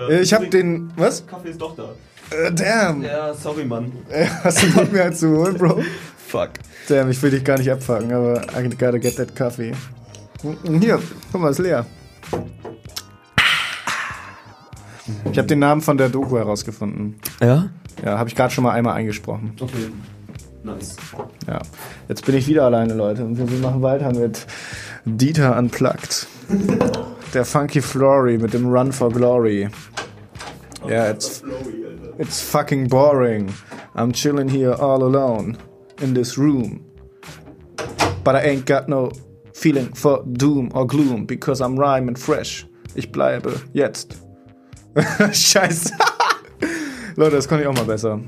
ich habe den. Was? Kaffee ist doch da. Äh, damn. Ja, sorry, Mann. Äh, Hast du Bock mir halt zu holen, Bro? Fuck. Damn, ich will dich gar nicht abfangen, aber I gotta get that coffee. Hier, guck mal, ist leer. Ich habe den Namen von der Doku herausgefunden. Ja? Ja, habe ich gerade schon mal einmal eingesprochen. Okay. Nice. Ja. Jetzt bin ich wieder alleine, Leute. Und wir machen weiter mit Dieter Unplugged. Der Funky Flory mit dem Run for Glory. Ja, it's, it's fucking boring. I'm chilling here all alone in this room. But I ain't got no feeling for doom or gloom because I'm rhyming fresh. Ich bleibe jetzt. Scheiße. Leute, das konnte ich auch mal besser.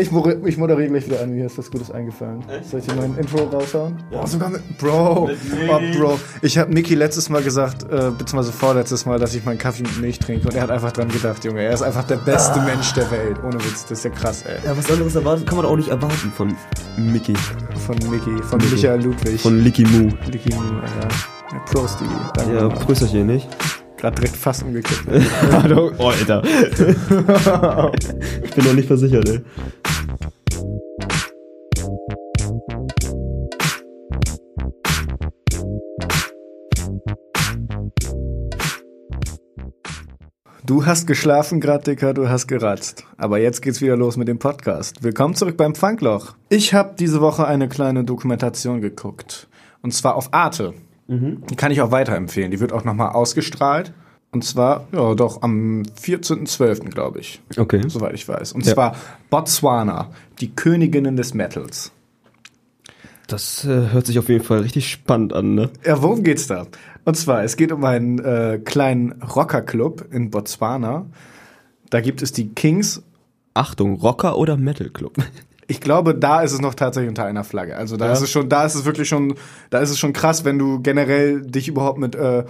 Ich, ich moderiere gleich wieder an. Mir ist was Gutes eingefallen. Soll ich dir mein Intro raushauen? Oh, sogar mit. Bro! Oh, Bro. Ich habe Mickey letztes Mal gesagt, äh, beziehungsweise vorletztes Mal, dass ich meinen Kaffee mit Milch trinke. Und er hat einfach dran gedacht, Junge. Er ist einfach der beste Mensch der Welt. Ohne Witz. Das ist ja krass, ey. Ja, was anderes erwarten kann man auch nicht erwarten von Mickey. Von Mickey. Von Michael Ludwig. Von Licky Moo. Mickey, ja. ja. Prost, Digi. Danke. Ja, nochmal. Prösterchen, nicht? Gerade direkt fast umgekippt. Hallo. Oh, Alter. ich bin noch nicht versichert, ey. Du hast geschlafen grad, Dicker, du hast geratzt. Aber jetzt geht's wieder los mit dem Podcast. Willkommen zurück beim Funkloch. Ich habe diese Woche eine kleine Dokumentation geguckt. Und zwar auf Arte. Die kann ich auch weiterempfehlen. Die wird auch nochmal ausgestrahlt. Und zwar, ja, doch am 14.12., glaube ich. Okay. Soweit ich weiß. Und Ja. zwar Botswana, die Königinnen des Metals. Das äh, hört sich auf jeden Fall richtig spannend an, ne? Ja, worum geht's da? Und zwar, es geht um einen äh, kleinen Rockerclub in Botswana. Da gibt es die Kings Achtung, Rocker oder Metal Club? Ich glaube, da ist es noch tatsächlich unter einer Flagge. Also da Ja. ist es schon, da ist es wirklich schon, da ist es schon krass, wenn du generell dich überhaupt mit, äh,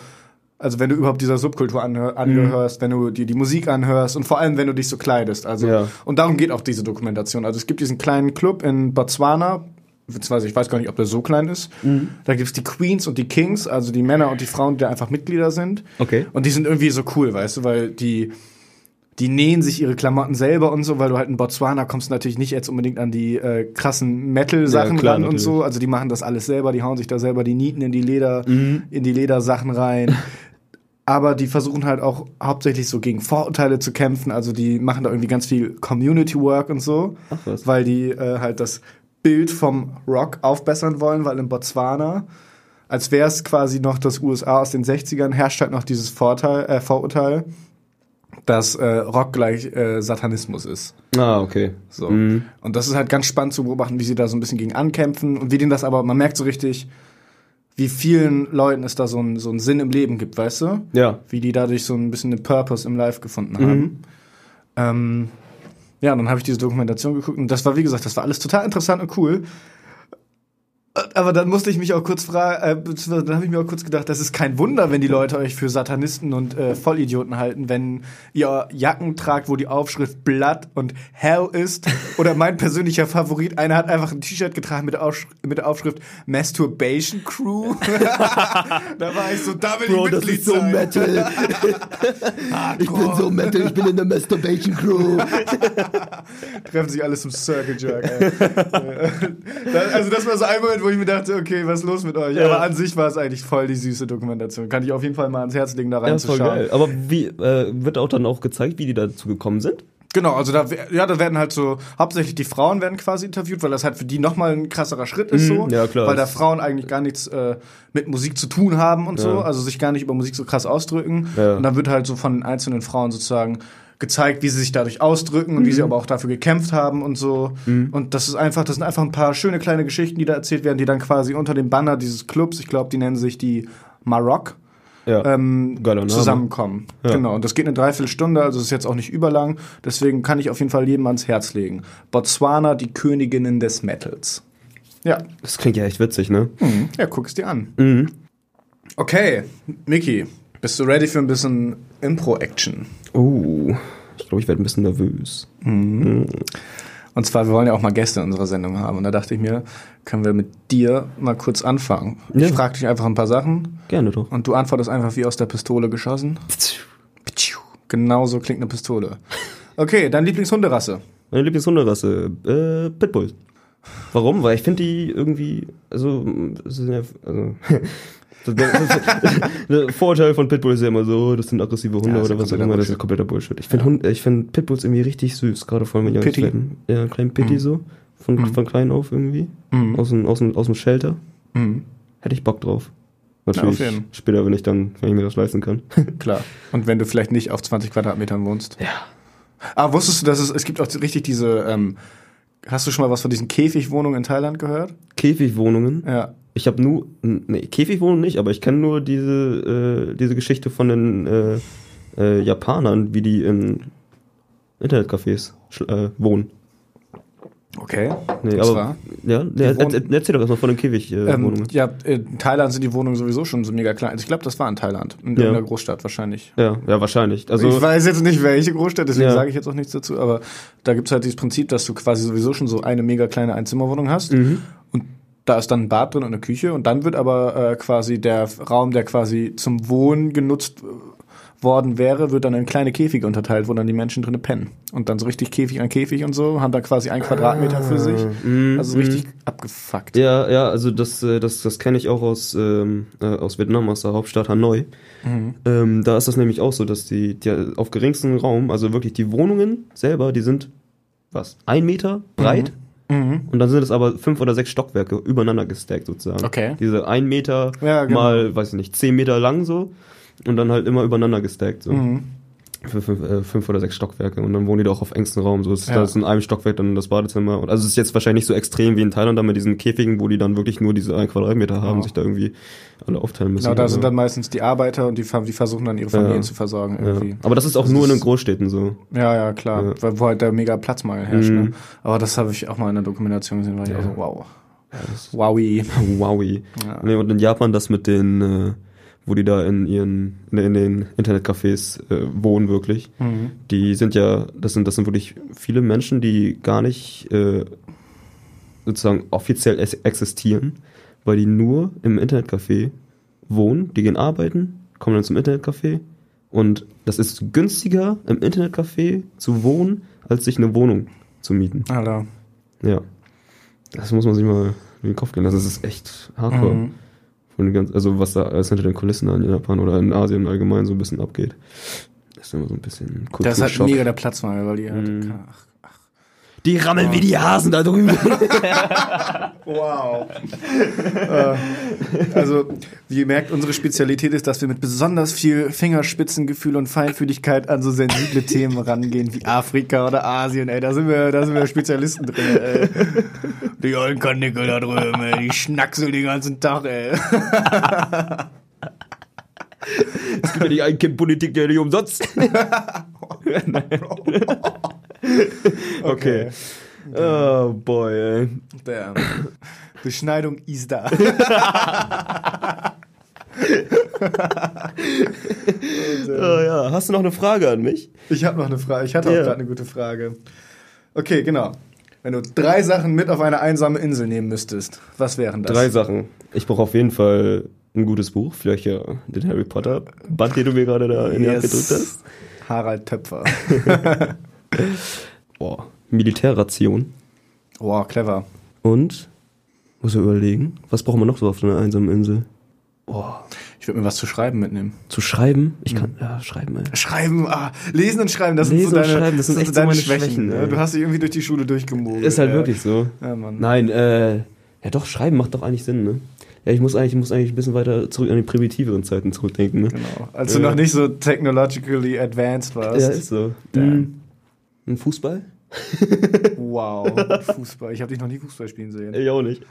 also wenn du überhaupt dieser Subkultur angehörst, wenn du dir die Musik anhörst und vor allem, wenn du dich so kleidest. Also Ja. und darum geht auch diese Dokumentation. Also es gibt diesen kleinen Club in Botswana. Beziehungsweise ich weiß gar nicht, ob der so klein ist. Da gibt's die Queens und die Kings, also die Männer und die Frauen, die einfach Mitglieder sind. Okay. Und die sind irgendwie so cool, weißt du, weil die, die nähen sich ihre Klamotten selber und so, weil du halt in Botswana kommst natürlich nicht jetzt unbedingt an die äh, krassen Metal-Sachen Ja, ran und so. Also die machen das alles selber, die hauen sich da selber die Nieten in die Leder, in die Ledersachen rein. Aber die versuchen halt auch hauptsächlich so gegen Vorurteile zu kämpfen. Also die machen da irgendwie ganz viel Community Work und so, Ach weil die äh, halt das Bild vom Rock aufbessern wollen, weil in Botswana als wäre es quasi noch das USA aus den 60ern, herrscht halt noch dieses Vorteil, äh, Vorurteil, dass äh, Rock gleich äh, Satanismus ist. Ah, okay. So. Mhm. Und das ist halt ganz spannend zu beobachten, wie sie da so ein bisschen gegen ankämpfen und wie denen das aber, man merkt so richtig, wie vielen Leuten es da so einen so einen Sinn im Leben gibt, weißt du? Ja. Wie die dadurch so ein bisschen einen Purpose im Life gefunden haben. Ähm, ja, und dann habe ich diese Dokumentation geguckt und das war, wie gesagt, das war alles total interessant und cool. Aber dann musste ich mich auch kurz fragen, äh, dann habe ich mir auch kurz gedacht, das ist kein Wunder, wenn die Leute euch für Satanisten und äh, Vollidioten halten, wenn ihr Jacken tragt, wo die Aufschrift Blood und Hell ist. Oder mein persönlicher Favorit, einer hat einfach ein T-Shirt getragen mit der, Aufsch mit der Aufschrift Masturbation Crew. da war ich so, da will ich Mitglied sein. Metal. ich bin so Metal, ich bin in der Masturbation Crew. Treffen sich alle zum Circle Jerk. Da- also das war so ein Moment, wo ich mir dachte, okay, was ist los mit euch? Aber an sich war es eigentlich voll die süße Dokumentation. Kann ich auf jeden Fall mal ans Herz legen, da Ja, voll reinzuschauen. geil. Aber wie, äh, wird auch dann auch gezeigt, wie die dazu gekommen sind? Genau, also da, ja, da werden halt so, hauptsächlich die Frauen werden quasi interviewt, weil das halt für die nochmal ein krasserer Schritt ist so. Mhm, ja, klar. Weil da Frauen eigentlich gar nichts äh, mit Musik zu tun haben und so, Ja. also sich gar nicht über Musik so krass ausdrücken. Ja. Und dann wird halt so von den einzelnen Frauen sozusagen gezeigt, wie sie sich dadurch ausdrücken und wie Mhm. sie aber auch dafür gekämpft haben und so. Und das ist einfach, das sind einfach ein paar schöne kleine Geschichten, die da erzählt werden, die dann quasi unter dem Banner dieses Clubs, ich glaube, die nennen sich die Maroc Ja. ähm, zusammenkommen. Ja. Genau. Und das geht eine Dreiviertelstunde, also ist jetzt auch nicht überlang. Deswegen kann ich auf jeden Fall jedem ans Herz legen. Botswana, die Königinnen des Metals. Ja, Das klingt ja echt witzig, ne? mhm. ja, guck es dir an. Mhm. Okay, Mickey, bist du ready für ein bisschen Impro-Action? Oh, ich glaube, ich werde ein bisschen nervös. Und zwar, wir wollen ja auch mal Gäste in unserer Sendung haben. Und da dachte ich mir, können wir mit dir mal kurz anfangen. Ja. Ich frage dich einfach ein paar Sachen Gerne doch. und du antwortest einfach wie aus der Pistole geschossen. Genau so klingt eine Pistole. Okay, deine Lieblingshunderasse. Meine Lieblingshunderasse, äh, Pitbull. Warum? Weil ich finde die irgendwie, also, also, das- das- der Vorurteil von Pitbull ist ja immer so, das sind aggressive Hunde Ja, das oder was auch immer, das ist kompletter Bullshit. Ich finde Hund, ich finde Pitbulls irgendwie richtig süß, gerade vor allem wenn Pitty. werden. Ja, einen kleinen Pitty so, von, von klein auf irgendwie, Mhm. aus, dem, aus, dem, aus dem Shelter. Mhm. Hätte ich Bock drauf. auf Natürlich jeden. später, wenn ich dann, wenn ich mir das leisten kann. Klar. Und wenn du vielleicht nicht auf 20 Quadratmetern wohnst. Ja. Ah, wusstest du, dass es, es gibt auch richtig diese, ähm, hast du schon mal was von diesen Käfigwohnungen in Thailand gehört? Käfigwohnungen. Ja. Ich habe nur, nee, Käfigwohnungen nicht, aber ich kenne nur diese, äh, diese Geschichte von den äh, äh, Japanern, wie die in Internetcafés äh, wohnen. Okay. Nee, Das aber ja, er, erzähl doch erstmal von den Käfigwohnungen. Ähm, ja, in Thailand sind die Wohnungen sowieso schon so mega klein. Also ich glaube, das war in Thailand. In Ja. irgendeiner Großstadt wahrscheinlich. ja, ja, wahrscheinlich. Also ich weiß jetzt nicht, welche Großstadt, deswegen Ja. sage ich jetzt auch nichts dazu, aber da gibt's halt dieses Prinzip, dass du quasi sowieso schon so eine mega kleine Einzimmerwohnung hast Mhm. und da ist dann ein Bad drin und eine Küche und dann wird aber äh, quasi der Raum, der quasi zum Wohnen genutzt äh, worden wäre, wird dann in kleine Käfige unterteilt, wo dann die Menschen drinnen pennen. Und dann so richtig Käfig an Käfig und so, haben da quasi einen Quadratmeter für sich. Also so richtig abgefuckt. Ah, mhm. Ja, ja, also das, äh, das, das kenne ich auch aus, ähm, äh, aus Vietnam, aus der Hauptstadt Hanoi. Mhm. Ähm, da ist das nämlich auch so, dass die, die auf geringstem Raum, also wirklich die Wohnungen selber, die sind was, ein Meter breit Mhm. und dann sind es aber fünf oder sechs Stockwerke übereinander gestackt sozusagen. Okay. Diese ein Meter Ja, genau. mal, weiß ich nicht, zehn Meter lang so und dann halt immer übereinander gestackt so. Mhm. Für fünf, äh, fünf oder sechs Stockwerke und dann wohnen die da auch auf engstem Raum. So ist Ja. da ist in einem Stockwerk dann das Badezimmer. Und also es ist jetzt wahrscheinlich nicht so extrem wie in Thailand da mit diesen Käfigen, wo die dann wirklich nur diese ein Quadratmeter haben, Genau. sich da irgendwie alle aufteilen müssen. Genau, da sind dann meistens die Arbeiter und die, die versuchen dann ihre Familien Ja. zu versorgen ja. irgendwie. Aber das ist auch Das nur in ist- den Großstädten so. Ja, ja, klar. Ja. Weil, wo halt der mega Platzmangel herrscht. Mhm. Ne? Aber das habe ich auch mal in der Dokumentation gesehen, war ich Ja. auch so, wow. Wowi. Wowi. Ja. Nee, und in Japan das mit den, äh, wo die da in ihren, in, den Internetcafés äh, wohnen wirklich. Mhm. Die sind ja, das sind, das sind wirklich viele Menschen, die gar nicht äh, sozusagen offiziell existieren, weil die nur im Internetcafé wohnen, die gehen arbeiten, kommen dann zum Internetcafé und das ist günstiger im Internetcafé zu wohnen, als sich eine Wohnung zu mieten. Alter. Ja. Das muss man sich mal in den Kopf gehen. Das ist echt hardcore. Mhm. Von den ganz, also was da alles hinter den Kulissen in Japan oder in Asien allgemein so ein bisschen abgeht. Das ist immer so ein bisschen Das ist halt Kulturschock. mega der Platzmangel, weil die halt. Mhm. Ach, Die rammeln wie die Hasen da drüben. Wow. äh, also, wie ihr merkt, unsere Spezialität ist, dass wir mit besonders viel Fingerspitzengefühl und Feinfühligkeit an so sensible Themen rangehen, wie Afrika oder Asien, ey. Da sind wir, da sind wir Spezialisten drin, ey. Die ollen Kanickel da drüben, ey. Die schnackseln den ganzen Tag, ey. Es gibt ja die Ein-Kind-Politik ja nicht umsonst. okay. Oh boy, ey. Damn. Beschneidung ist da. Oh, ja. Hast du noch eine Frage an mich? Ich habe noch eine Frage. Ich hatte auch Ja. gerade eine gute Frage. Okay, genau. Wenn du drei Sachen mit auf eine einsame Insel nehmen müsstest, was wären das? Drei Sachen. Ich brauche auf jeden Fall ein gutes Buch, vielleicht ja den Harry Potter Band, den du mir gerade da in die Hand gedrückt hast. Harald Töpfer. Boah. Militärration. Wow, clever. Und, muss ich überlegen, was braucht man noch so auf einer einsamen Insel? Ich würde mir was zu schreiben mitnehmen. Zu schreiben? Ich kann, ja, schreiben, ey. Schreiben, ah, lesen und schreiben, das Lesen sind so und deine, schreiben, das sind echt so deine Schwächen. Schwächen, ne? Du hast dich irgendwie durch die Schule durchgemogelt. Ist halt ja. wirklich so. Ja, Mann. Nein, äh, ja doch, schreiben macht doch eigentlich Sinn, ne? Ja, ich muss eigentlich, ich muss eigentlich ein bisschen weiter zurück an die primitiveren Zeiten zurückdenken, ne? Genau. Als du Ja. noch nicht so technologically advanced warst. Ja, ist so. Damn. Mhm. Ein Fußball? Wow, Fußball. Ich habe dich noch nie Fußball spielen sehen. Ich auch nicht.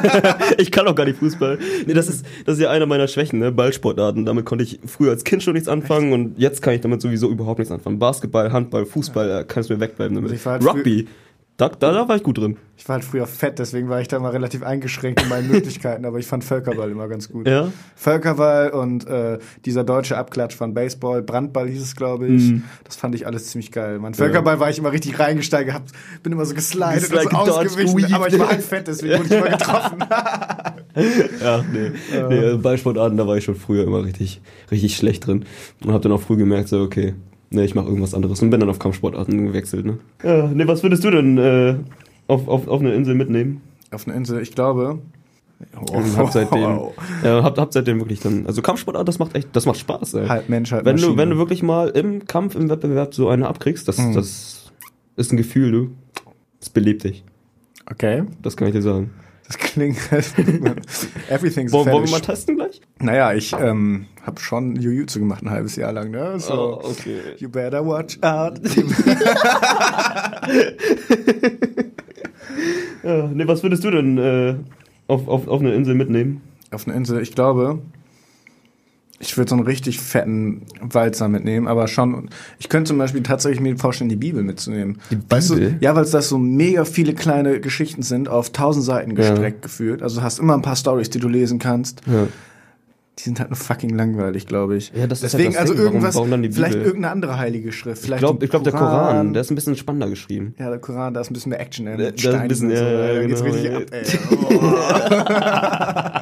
ich kann auch gar nicht Fußball. Nee, das ist, das ist ja eine meiner Schwächen, ne? Ballsportarten. Damit konnte ich früher als Kind schon nichts anfangen und jetzt kann ich damit sowieso überhaupt nichts anfangen. Basketball, Handball, Fußball, da kannst du mir wegbleiben damit. Also halt Rugby, da, da, da war ich gut drin. Ich war halt früher fett, deswegen war ich da mal relativ eingeschränkt in meinen Möglichkeiten, aber ich fand Völkerball immer ganz gut. Ja? Völkerball und äh, dieser deutsche Abklatsch von Baseball, Brandball hieß es, glaube ich. Mhm. Das fand ich alles ziemlich geil. Mein Völkerball war ich immer richtig reingesteigert, hab, bin immer so geslidet und so ausgewichen, aber ich war halt fett, deswegen wurde ich immer getroffen. Ja, nee. nee also Ballsportarten, da war ich schon früher immer richtig, richtig schlecht drin. Und hab dann auch früh gemerkt, so, okay, nee, ich mache irgendwas anderes und bin dann auf Kampfsportarten gewechselt, ne? Ja, nee, was würdest du denn äh, auf, auf, auf eine Insel mitnehmen? Auf einer Insel, ich glaube. Oh, Und hab seitdem, wow. ja, hab, hab seitdem wirklich dann, also Kampfsportart, das macht echt, das macht Spaß, ey. Halb Mensch, halb wenn du, wenn du wirklich mal im Kampf, im Wettbewerb so eine abkriegst, das, Mhm. das ist ein Gefühl, du. Das belebt dich. Okay, Das kann ich dir sagen. Das klingt. Everything's Wollen, wollen wir mal testen gleich? Naja, ich ähm, habe schon Jujutsu gemacht ein halbes Jahr lang, ne? So, Oh, okay. you better watch out. Ja, nee, was würdest du denn äh, auf, auf, auf eine Insel mitnehmen? Auf einer Insel, ich glaube, ich würde so einen richtig fetten Walzer mitnehmen, aber schon, ich könnte zum Beispiel tatsächlich mir vorstellen, die Bibel mitzunehmen. Die Weißt du, Bibel? ja, weil es das so mega viele kleine Geschichten sind, auf tausend Seiten gestreckt gefühlt. Also du hast immer ein paar Stories, die du lesen kannst. Ja. Die sind halt nur fucking langweilig, glaube ich. Ja, das ist Deswegen, halt das also Ding. Warum- irgendwas, warum dann die vielleicht Bibel? irgendeine andere heilige Schrift. Ich Vielleicht glaube, ich glaub, der Koran. Der ist ein bisschen spannender geschrieben. Ja, der Koran, da ist ein bisschen mehr Action, ey, da ist ein bisschen- und so, ja, ja, geht's genau, richtig ja. ab, ey.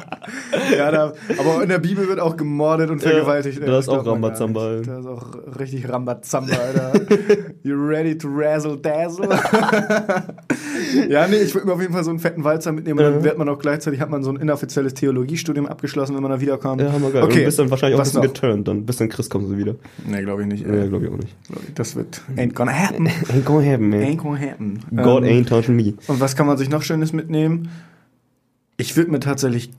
ja, da, aber in der Bibel wird auch gemordet und Ja, vergewaltigt. ey, da ist auch Rambazamba. Da ist auch richtig Rambazamba, Alter. You ready to razzle dazzle? ja, nee, ich würde mir auf jeden Fall so einen fetten Walzer mitnehmen und dann Ja. wird man auch gleichzeitig, hat man so ein inoffizielles Theologiestudium abgeschlossen, wenn man da wiederkommt. Ja, hammer geil. Okay, Und bist dann wahrscheinlich auch ein bisschen noch? geturnt. Dann bis dann Chris kommt so wieder. Nee, glaube ich nicht. Ja, ey. glaube ich auch nicht. Das wird ain't gonna happen. Ain't gonna happen, man. Ain't gonna happen. God Ähm, ain't touching me. Und was kann man sich noch Schönes mitnehmen? Ich würde mir tatsächlich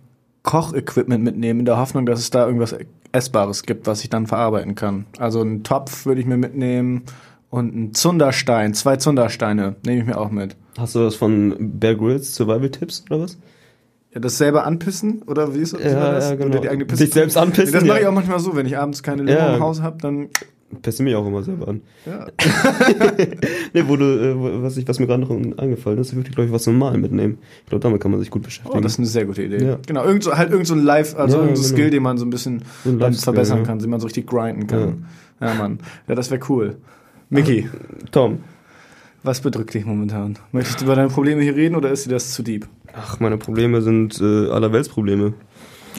Kochequipment mitnehmen, in der Hoffnung, dass es da irgendwas Essbares gibt, was ich dann verarbeiten kann. Also einen Topf würde ich mir mitnehmen und einen Zunderstein, zwei Zundersteine nehme ich mir auch mit. Hast du das von Bear Grylls Survival Tipps oder was? Ja, das selber anpissen oder wie ist wie Ja, das? ja, genau. Oder die eigene Pisse Sich selbst anpissen, Das mache ich ja. auch manchmal so, wenn ich abends keine Limo Ja. im Haus habe, dann Pisse mich auch immer selber an. ja. Nee, wo du, äh, was, ich, was mir gerade noch eingefallen ist, würde ich, glaube ich, was normal mitnehmen. Ich glaube, damit kann man sich gut beschäftigen. Oh, das ist eine sehr gute Idee. Ja. Genau, irgend so, halt irgend so ein Live, also Ja, irgend so genau. Skill, den man so ein bisschen So ein Life-Skill, verbessern ja. kann, den man so richtig grinden kann. Ja, Mann. Ja, das wäre cool. Mickey, Tom. was bedrückt dich momentan? Möchtest du über deine Probleme hier reden oder ist dir das zu deep? Ach, meine Probleme sind äh, allerweltsprobleme.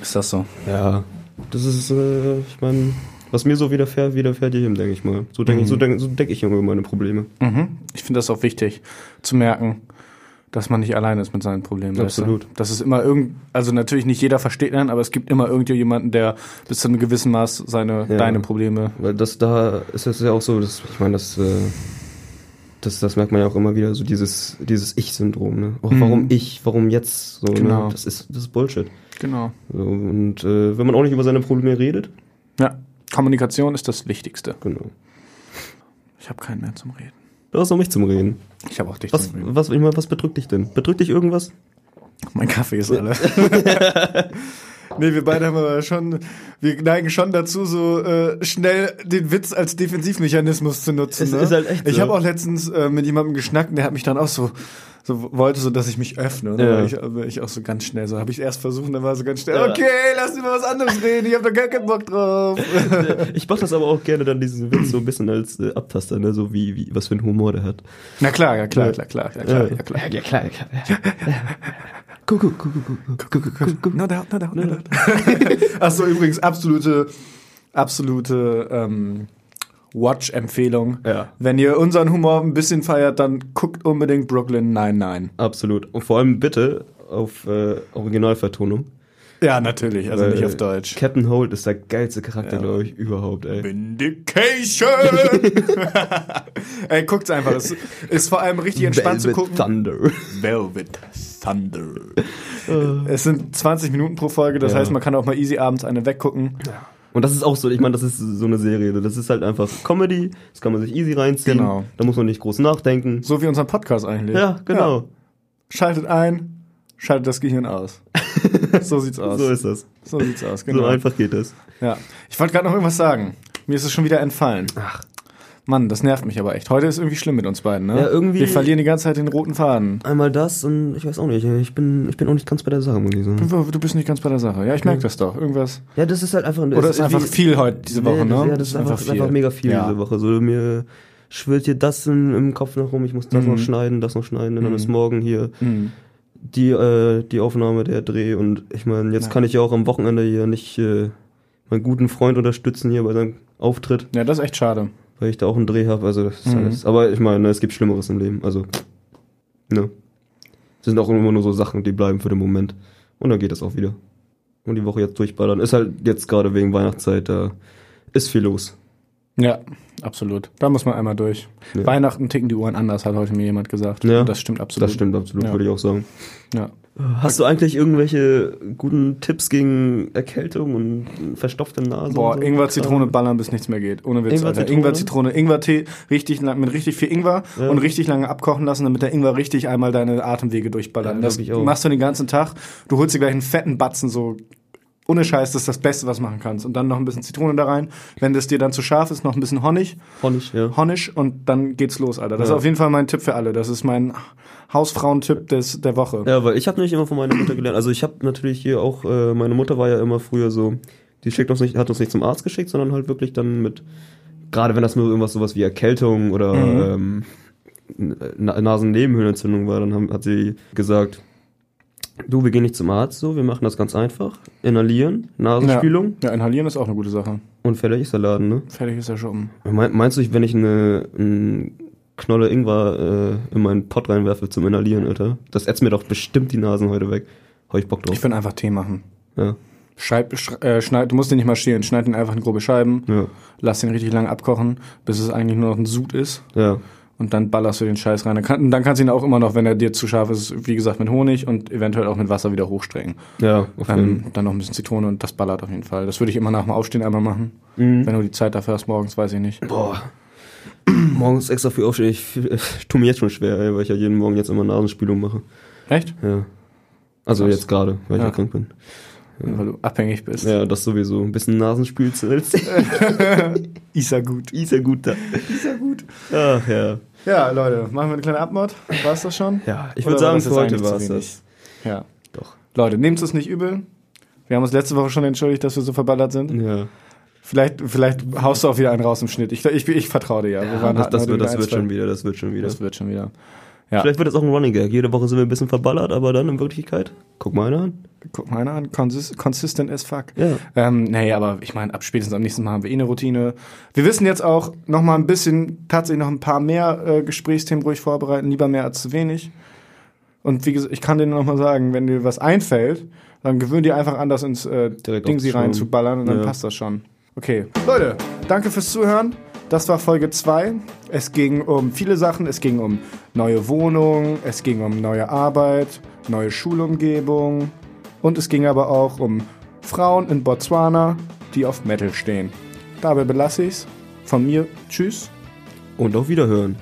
Ist das so? Ja. Das ist, äh, ich meine, was mir so widerfährt, widerfährt jedem, denke ich mal. So denke ich, so denk, so denk ich immer über meine Probleme. Mhm. Ich finde das auch wichtig zu merken, dass man nicht alleine ist mit seinen Problemen. weißt Absolut. Du? Das ist immer irgend, also natürlich nicht jeder versteht einen, aber es gibt immer irgendjemanden, der bis zu einem gewissen Maß seine, Ja. deine Probleme. Weil das da ist es ja auch so, dass, ich meine, das, äh, das, das merkt man ja auch immer wieder, so dieses, dieses Ich-Syndrom, ne? Oh, warum ich, warum jetzt? So, Genau. ne? Das ist, das ist Bullshit. Genau. So, und äh, wenn man auch nicht über seine Probleme redet, Ja. Kommunikation ist das Wichtigste. genau. Ich habe keinen mehr zum Reden. Du hast auch mich zum Reden. Ich habe auch dich Was, zum Reden. was, ich meine, was bedrückt dich denn? Bedrückt dich irgendwas? Mein Kaffee ist alle. nee, wir beide haben aber schon, wir neigen schon dazu, so äh, schnell den Witz als Defensivmechanismus zu nutzen. Es ne? ist halt echt Ich so. habe auch letztens äh, mit jemandem geschnackt, und der hat mich dann auch so, so wollte so, dass ich mich öffne. Dann Ja. ich, aber ich auch so ganz schnell, so habe ich erst versucht, und dann war so ganz schnell, Ja. okay, lass über was anderes reden, ich habe da gar keinen Bock drauf. Ich mach das aber auch gerne dann diesen Witz so ein bisschen als äh, Abtaster, ne? So wie, wie, was für einen Humor der hat. Na klar, ja klar, klar, klar, ja klar, Ja. ja klar. Ja, klar, klar. Kuckuck, Kuckuck, Kuckuck, Kuckuck, No doubt, no doubt, no doubt. Achso, übrigens, absolute, absolute ähm, Watch-Empfehlung. Ja. Wenn ihr unseren Humor ein bisschen feiert, dann guckt unbedingt Brooklyn 99. Absolut. Und vor allem bitte auf äh, Originalvertonung. Ja, natürlich, also Weil nicht auf Deutsch. Captain Holt ist der geilste Charakter, Ja. glaube ich, überhaupt, ey. Vindication! Ey, guckt's einfach. Es ist vor allem richtig entspannt zu Velvet gucken. Thunder. Velvet Thunder. es sind 20 Minuten pro Folge, das Ja. heißt, man kann auch mal easy abends eine weggucken. Und das ist auch so, ich meine, das ist so eine Serie. Das ist halt einfach Comedy, das kann man sich easy reinziehen. Genau. Da muss man nicht groß nachdenken. So wie unser Podcast eigentlich. Ja, genau. Ja. Schaltet ein, schaltet das Gehirn aus. so sieht's aus. So ist das. So sieht's aus, genau. So einfach geht das. Ja. Ich wollte gerade noch irgendwas sagen. Mir ist es schon wieder entfallen. Ach. Mann, das nervt mich aber echt. Heute ist irgendwie schlimm mit uns beiden, ne? Ja, irgendwie- Wir verlieren die ganze Zeit den roten Faden. Einmal das und ich weiß auch nicht. Ich bin, ich bin auch nicht ganz bei der Sache, muss ich sagen. Du bist nicht ganz bei der Sache. Ja, ich merke das doch. Irgendwas. Ja, das ist halt einfach. Oder ist einfach viel heute diese Woche, ne? Ja, das ist einfach, einfach mega viel diese Woche. So, mir schwirrt hier das im Kopf noch rum, ich muss das Mhm. noch schneiden, das noch schneiden, und dann Mhm. ist morgen hier Mhm. Die, äh, die Aufnahme, der Dreh und ich meine, jetzt Ja. kann ich ja auch am Wochenende hier nicht äh, meinen guten Freund unterstützen hier bei seinem Auftritt, Ja, das ist echt schade. weil ich da auch einen Dreh habe. Also das ist Mhm. alles. Aber ich meine, es gibt Schlimmeres im Leben. Also, ne. Es sind auch immer nur so Sachen, die bleiben für den Moment. Und dann geht das auch wieder. Und die Woche jetzt durchballern. Ist halt jetzt gerade wegen Weihnachtszeit, da ist viel los. Ja, absolut. Da muss man einmal durch. Ja. Weihnachten ticken die Uhren anders, hat heute mir jemand gesagt. Ja. Und das stimmt absolut. Das stimmt absolut, Ja. würde ich auch sagen. Ja. Hast du eigentlich irgendwelche guten Tipps gegen Erkältung und verstopfte Nase? Boah, so? Ingwer, Zitrone ballern, bis nichts mehr geht. Ohne Witz, Ingwer, Alter. Zitrone? Ingwer, Zitrone, Ingwer-Tee richtig lang, mit richtig viel Ingwer Ja. und richtig lange abkochen lassen, damit der Ingwer richtig einmal deine Atemwege durchballert. Ja, das glaub ich auch. machst du den ganzen Tag. Du holst dir gleich einen fetten Batzen, so ohne Scheiß, das ist das Beste, was du machen kannst. Und dann noch ein bisschen Zitrone da rein. Wenn das dir dann zu scharf ist, noch ein bisschen Honig. Honig, ja. Honig und dann geht's los, Alter. Das Ja. ist auf jeden Fall mein Tipp für alle. Das ist mein Hausfrauentipp des, der Woche. Ja, weil ich habe nämlich immer von meiner Mutter gelernt. Also ich habe natürlich hier auch, äh, meine Mutter war ja immer früher so, die schickt uns nicht, hat uns nicht zum Arzt geschickt, sondern halt wirklich dann mit, gerade wenn das nur irgendwas sowas wie Erkältung oder Mhm. ähm, Na Nasennebenhöhlenentzündung war, dann haben, hat sie gesagt, du, wir gehen nicht zum Arzt, so, wir machen das ganz einfach. Inhalieren, Nasenspülung Ja, inhalieren ist auch eine gute Sache. und fertig ist der Laden, ne? Fertig ist er schon. Mein, meinst du, wenn ich eine, eine Knolle Ingwer äh, in meinen Pott reinwerfe zum Inhalieren, Alter? Das ätzt mir doch bestimmt die Nasen heute weg. Hab ich Bock drauf. Ich würde einfach Tee machen. ja, Scheib, sch, äh, schneid, du musst den nicht marschieren. Schneid den einfach in grobe Scheiben. ja, Lass den richtig lang abkochen, bis es eigentlich nur noch ein Sud ist. ja. Und dann ballerst du den Scheiß rein. Dann, kann, dann kannst du ihn auch immer noch, wenn er dir zu scharf ist, wie gesagt, mit Honig und eventuell auch mit Wasser wieder hochstrecken. Ja, auf jeden Ähm, dann noch ein bisschen Zitrone und das ballert auf jeden Fall. Das würde ich immer nach dem Aufstehen einmal machen. Mhm. Wenn du die Zeit dafür hast, morgens, weiß ich nicht. Boah. Morgens extra früh aufstehen, ich, ich tue mir jetzt schon schwer, ey, weil ich ja jeden Morgen jetzt immer Nasenspülung mache. Echt? Ja. Also Krass. jetzt gerade, weil ich Ja. ja krank bin. Weil du abhängig bist. Ja, das sowieso. Ein bisschen Nasenspülzels. Ist ja gut. Ist ja gut da. Ist ja gut. Ach ja. Ja, Leute, machen wir eine kleine Abmod. War's das schon? Ja, ich würde war sagen, für heute war es das. Ja. Doch. Leute, nehmt es nicht übel. Wir haben uns letzte Woche schon entschuldigt, dass wir so verballert sind. Ja. Vielleicht, vielleicht haust du auch wieder einen raus im Schnitt. Ich, ich, ich vertraue dir ja. Wir ja das, hatten das, wird, das wird schon wieder, das wird schon wieder. Das wird schon wieder. Ja. Vielleicht wird das auch ein Running Gag. Jede Woche sind wir ein bisschen verballert, aber dann in Wirklichkeit, guck mal einer an. Guck mal einer an, consist, consistent as fuck. Ja. Ähm, nee, aber ich meine, ab spätestens am nächsten Mal haben wir eh eine Routine. Wir wissen jetzt auch noch mal ein bisschen, tatsächlich noch ein paar mehr äh, Gesprächsthemen ruhig vorbereiten, lieber mehr als zu wenig. Und wie gesagt, ich kann dir noch mal sagen, wenn dir was einfällt, dann gewöhn dir einfach an, das ins äh, Ding sie reinzuballern und dann Ja. passt das schon. Okay. Leute, danke fürs Zuhören. Das war Folge 2. Es ging um viele Sachen. Es ging um neue Wohnung, es ging um neue Arbeit, neue Schulumgebung und es ging aber auch um Frauen in Botswana, die auf Metal stehen. Dabei belasse ich's. Von mir, tschüss. Und auf Wiederhören.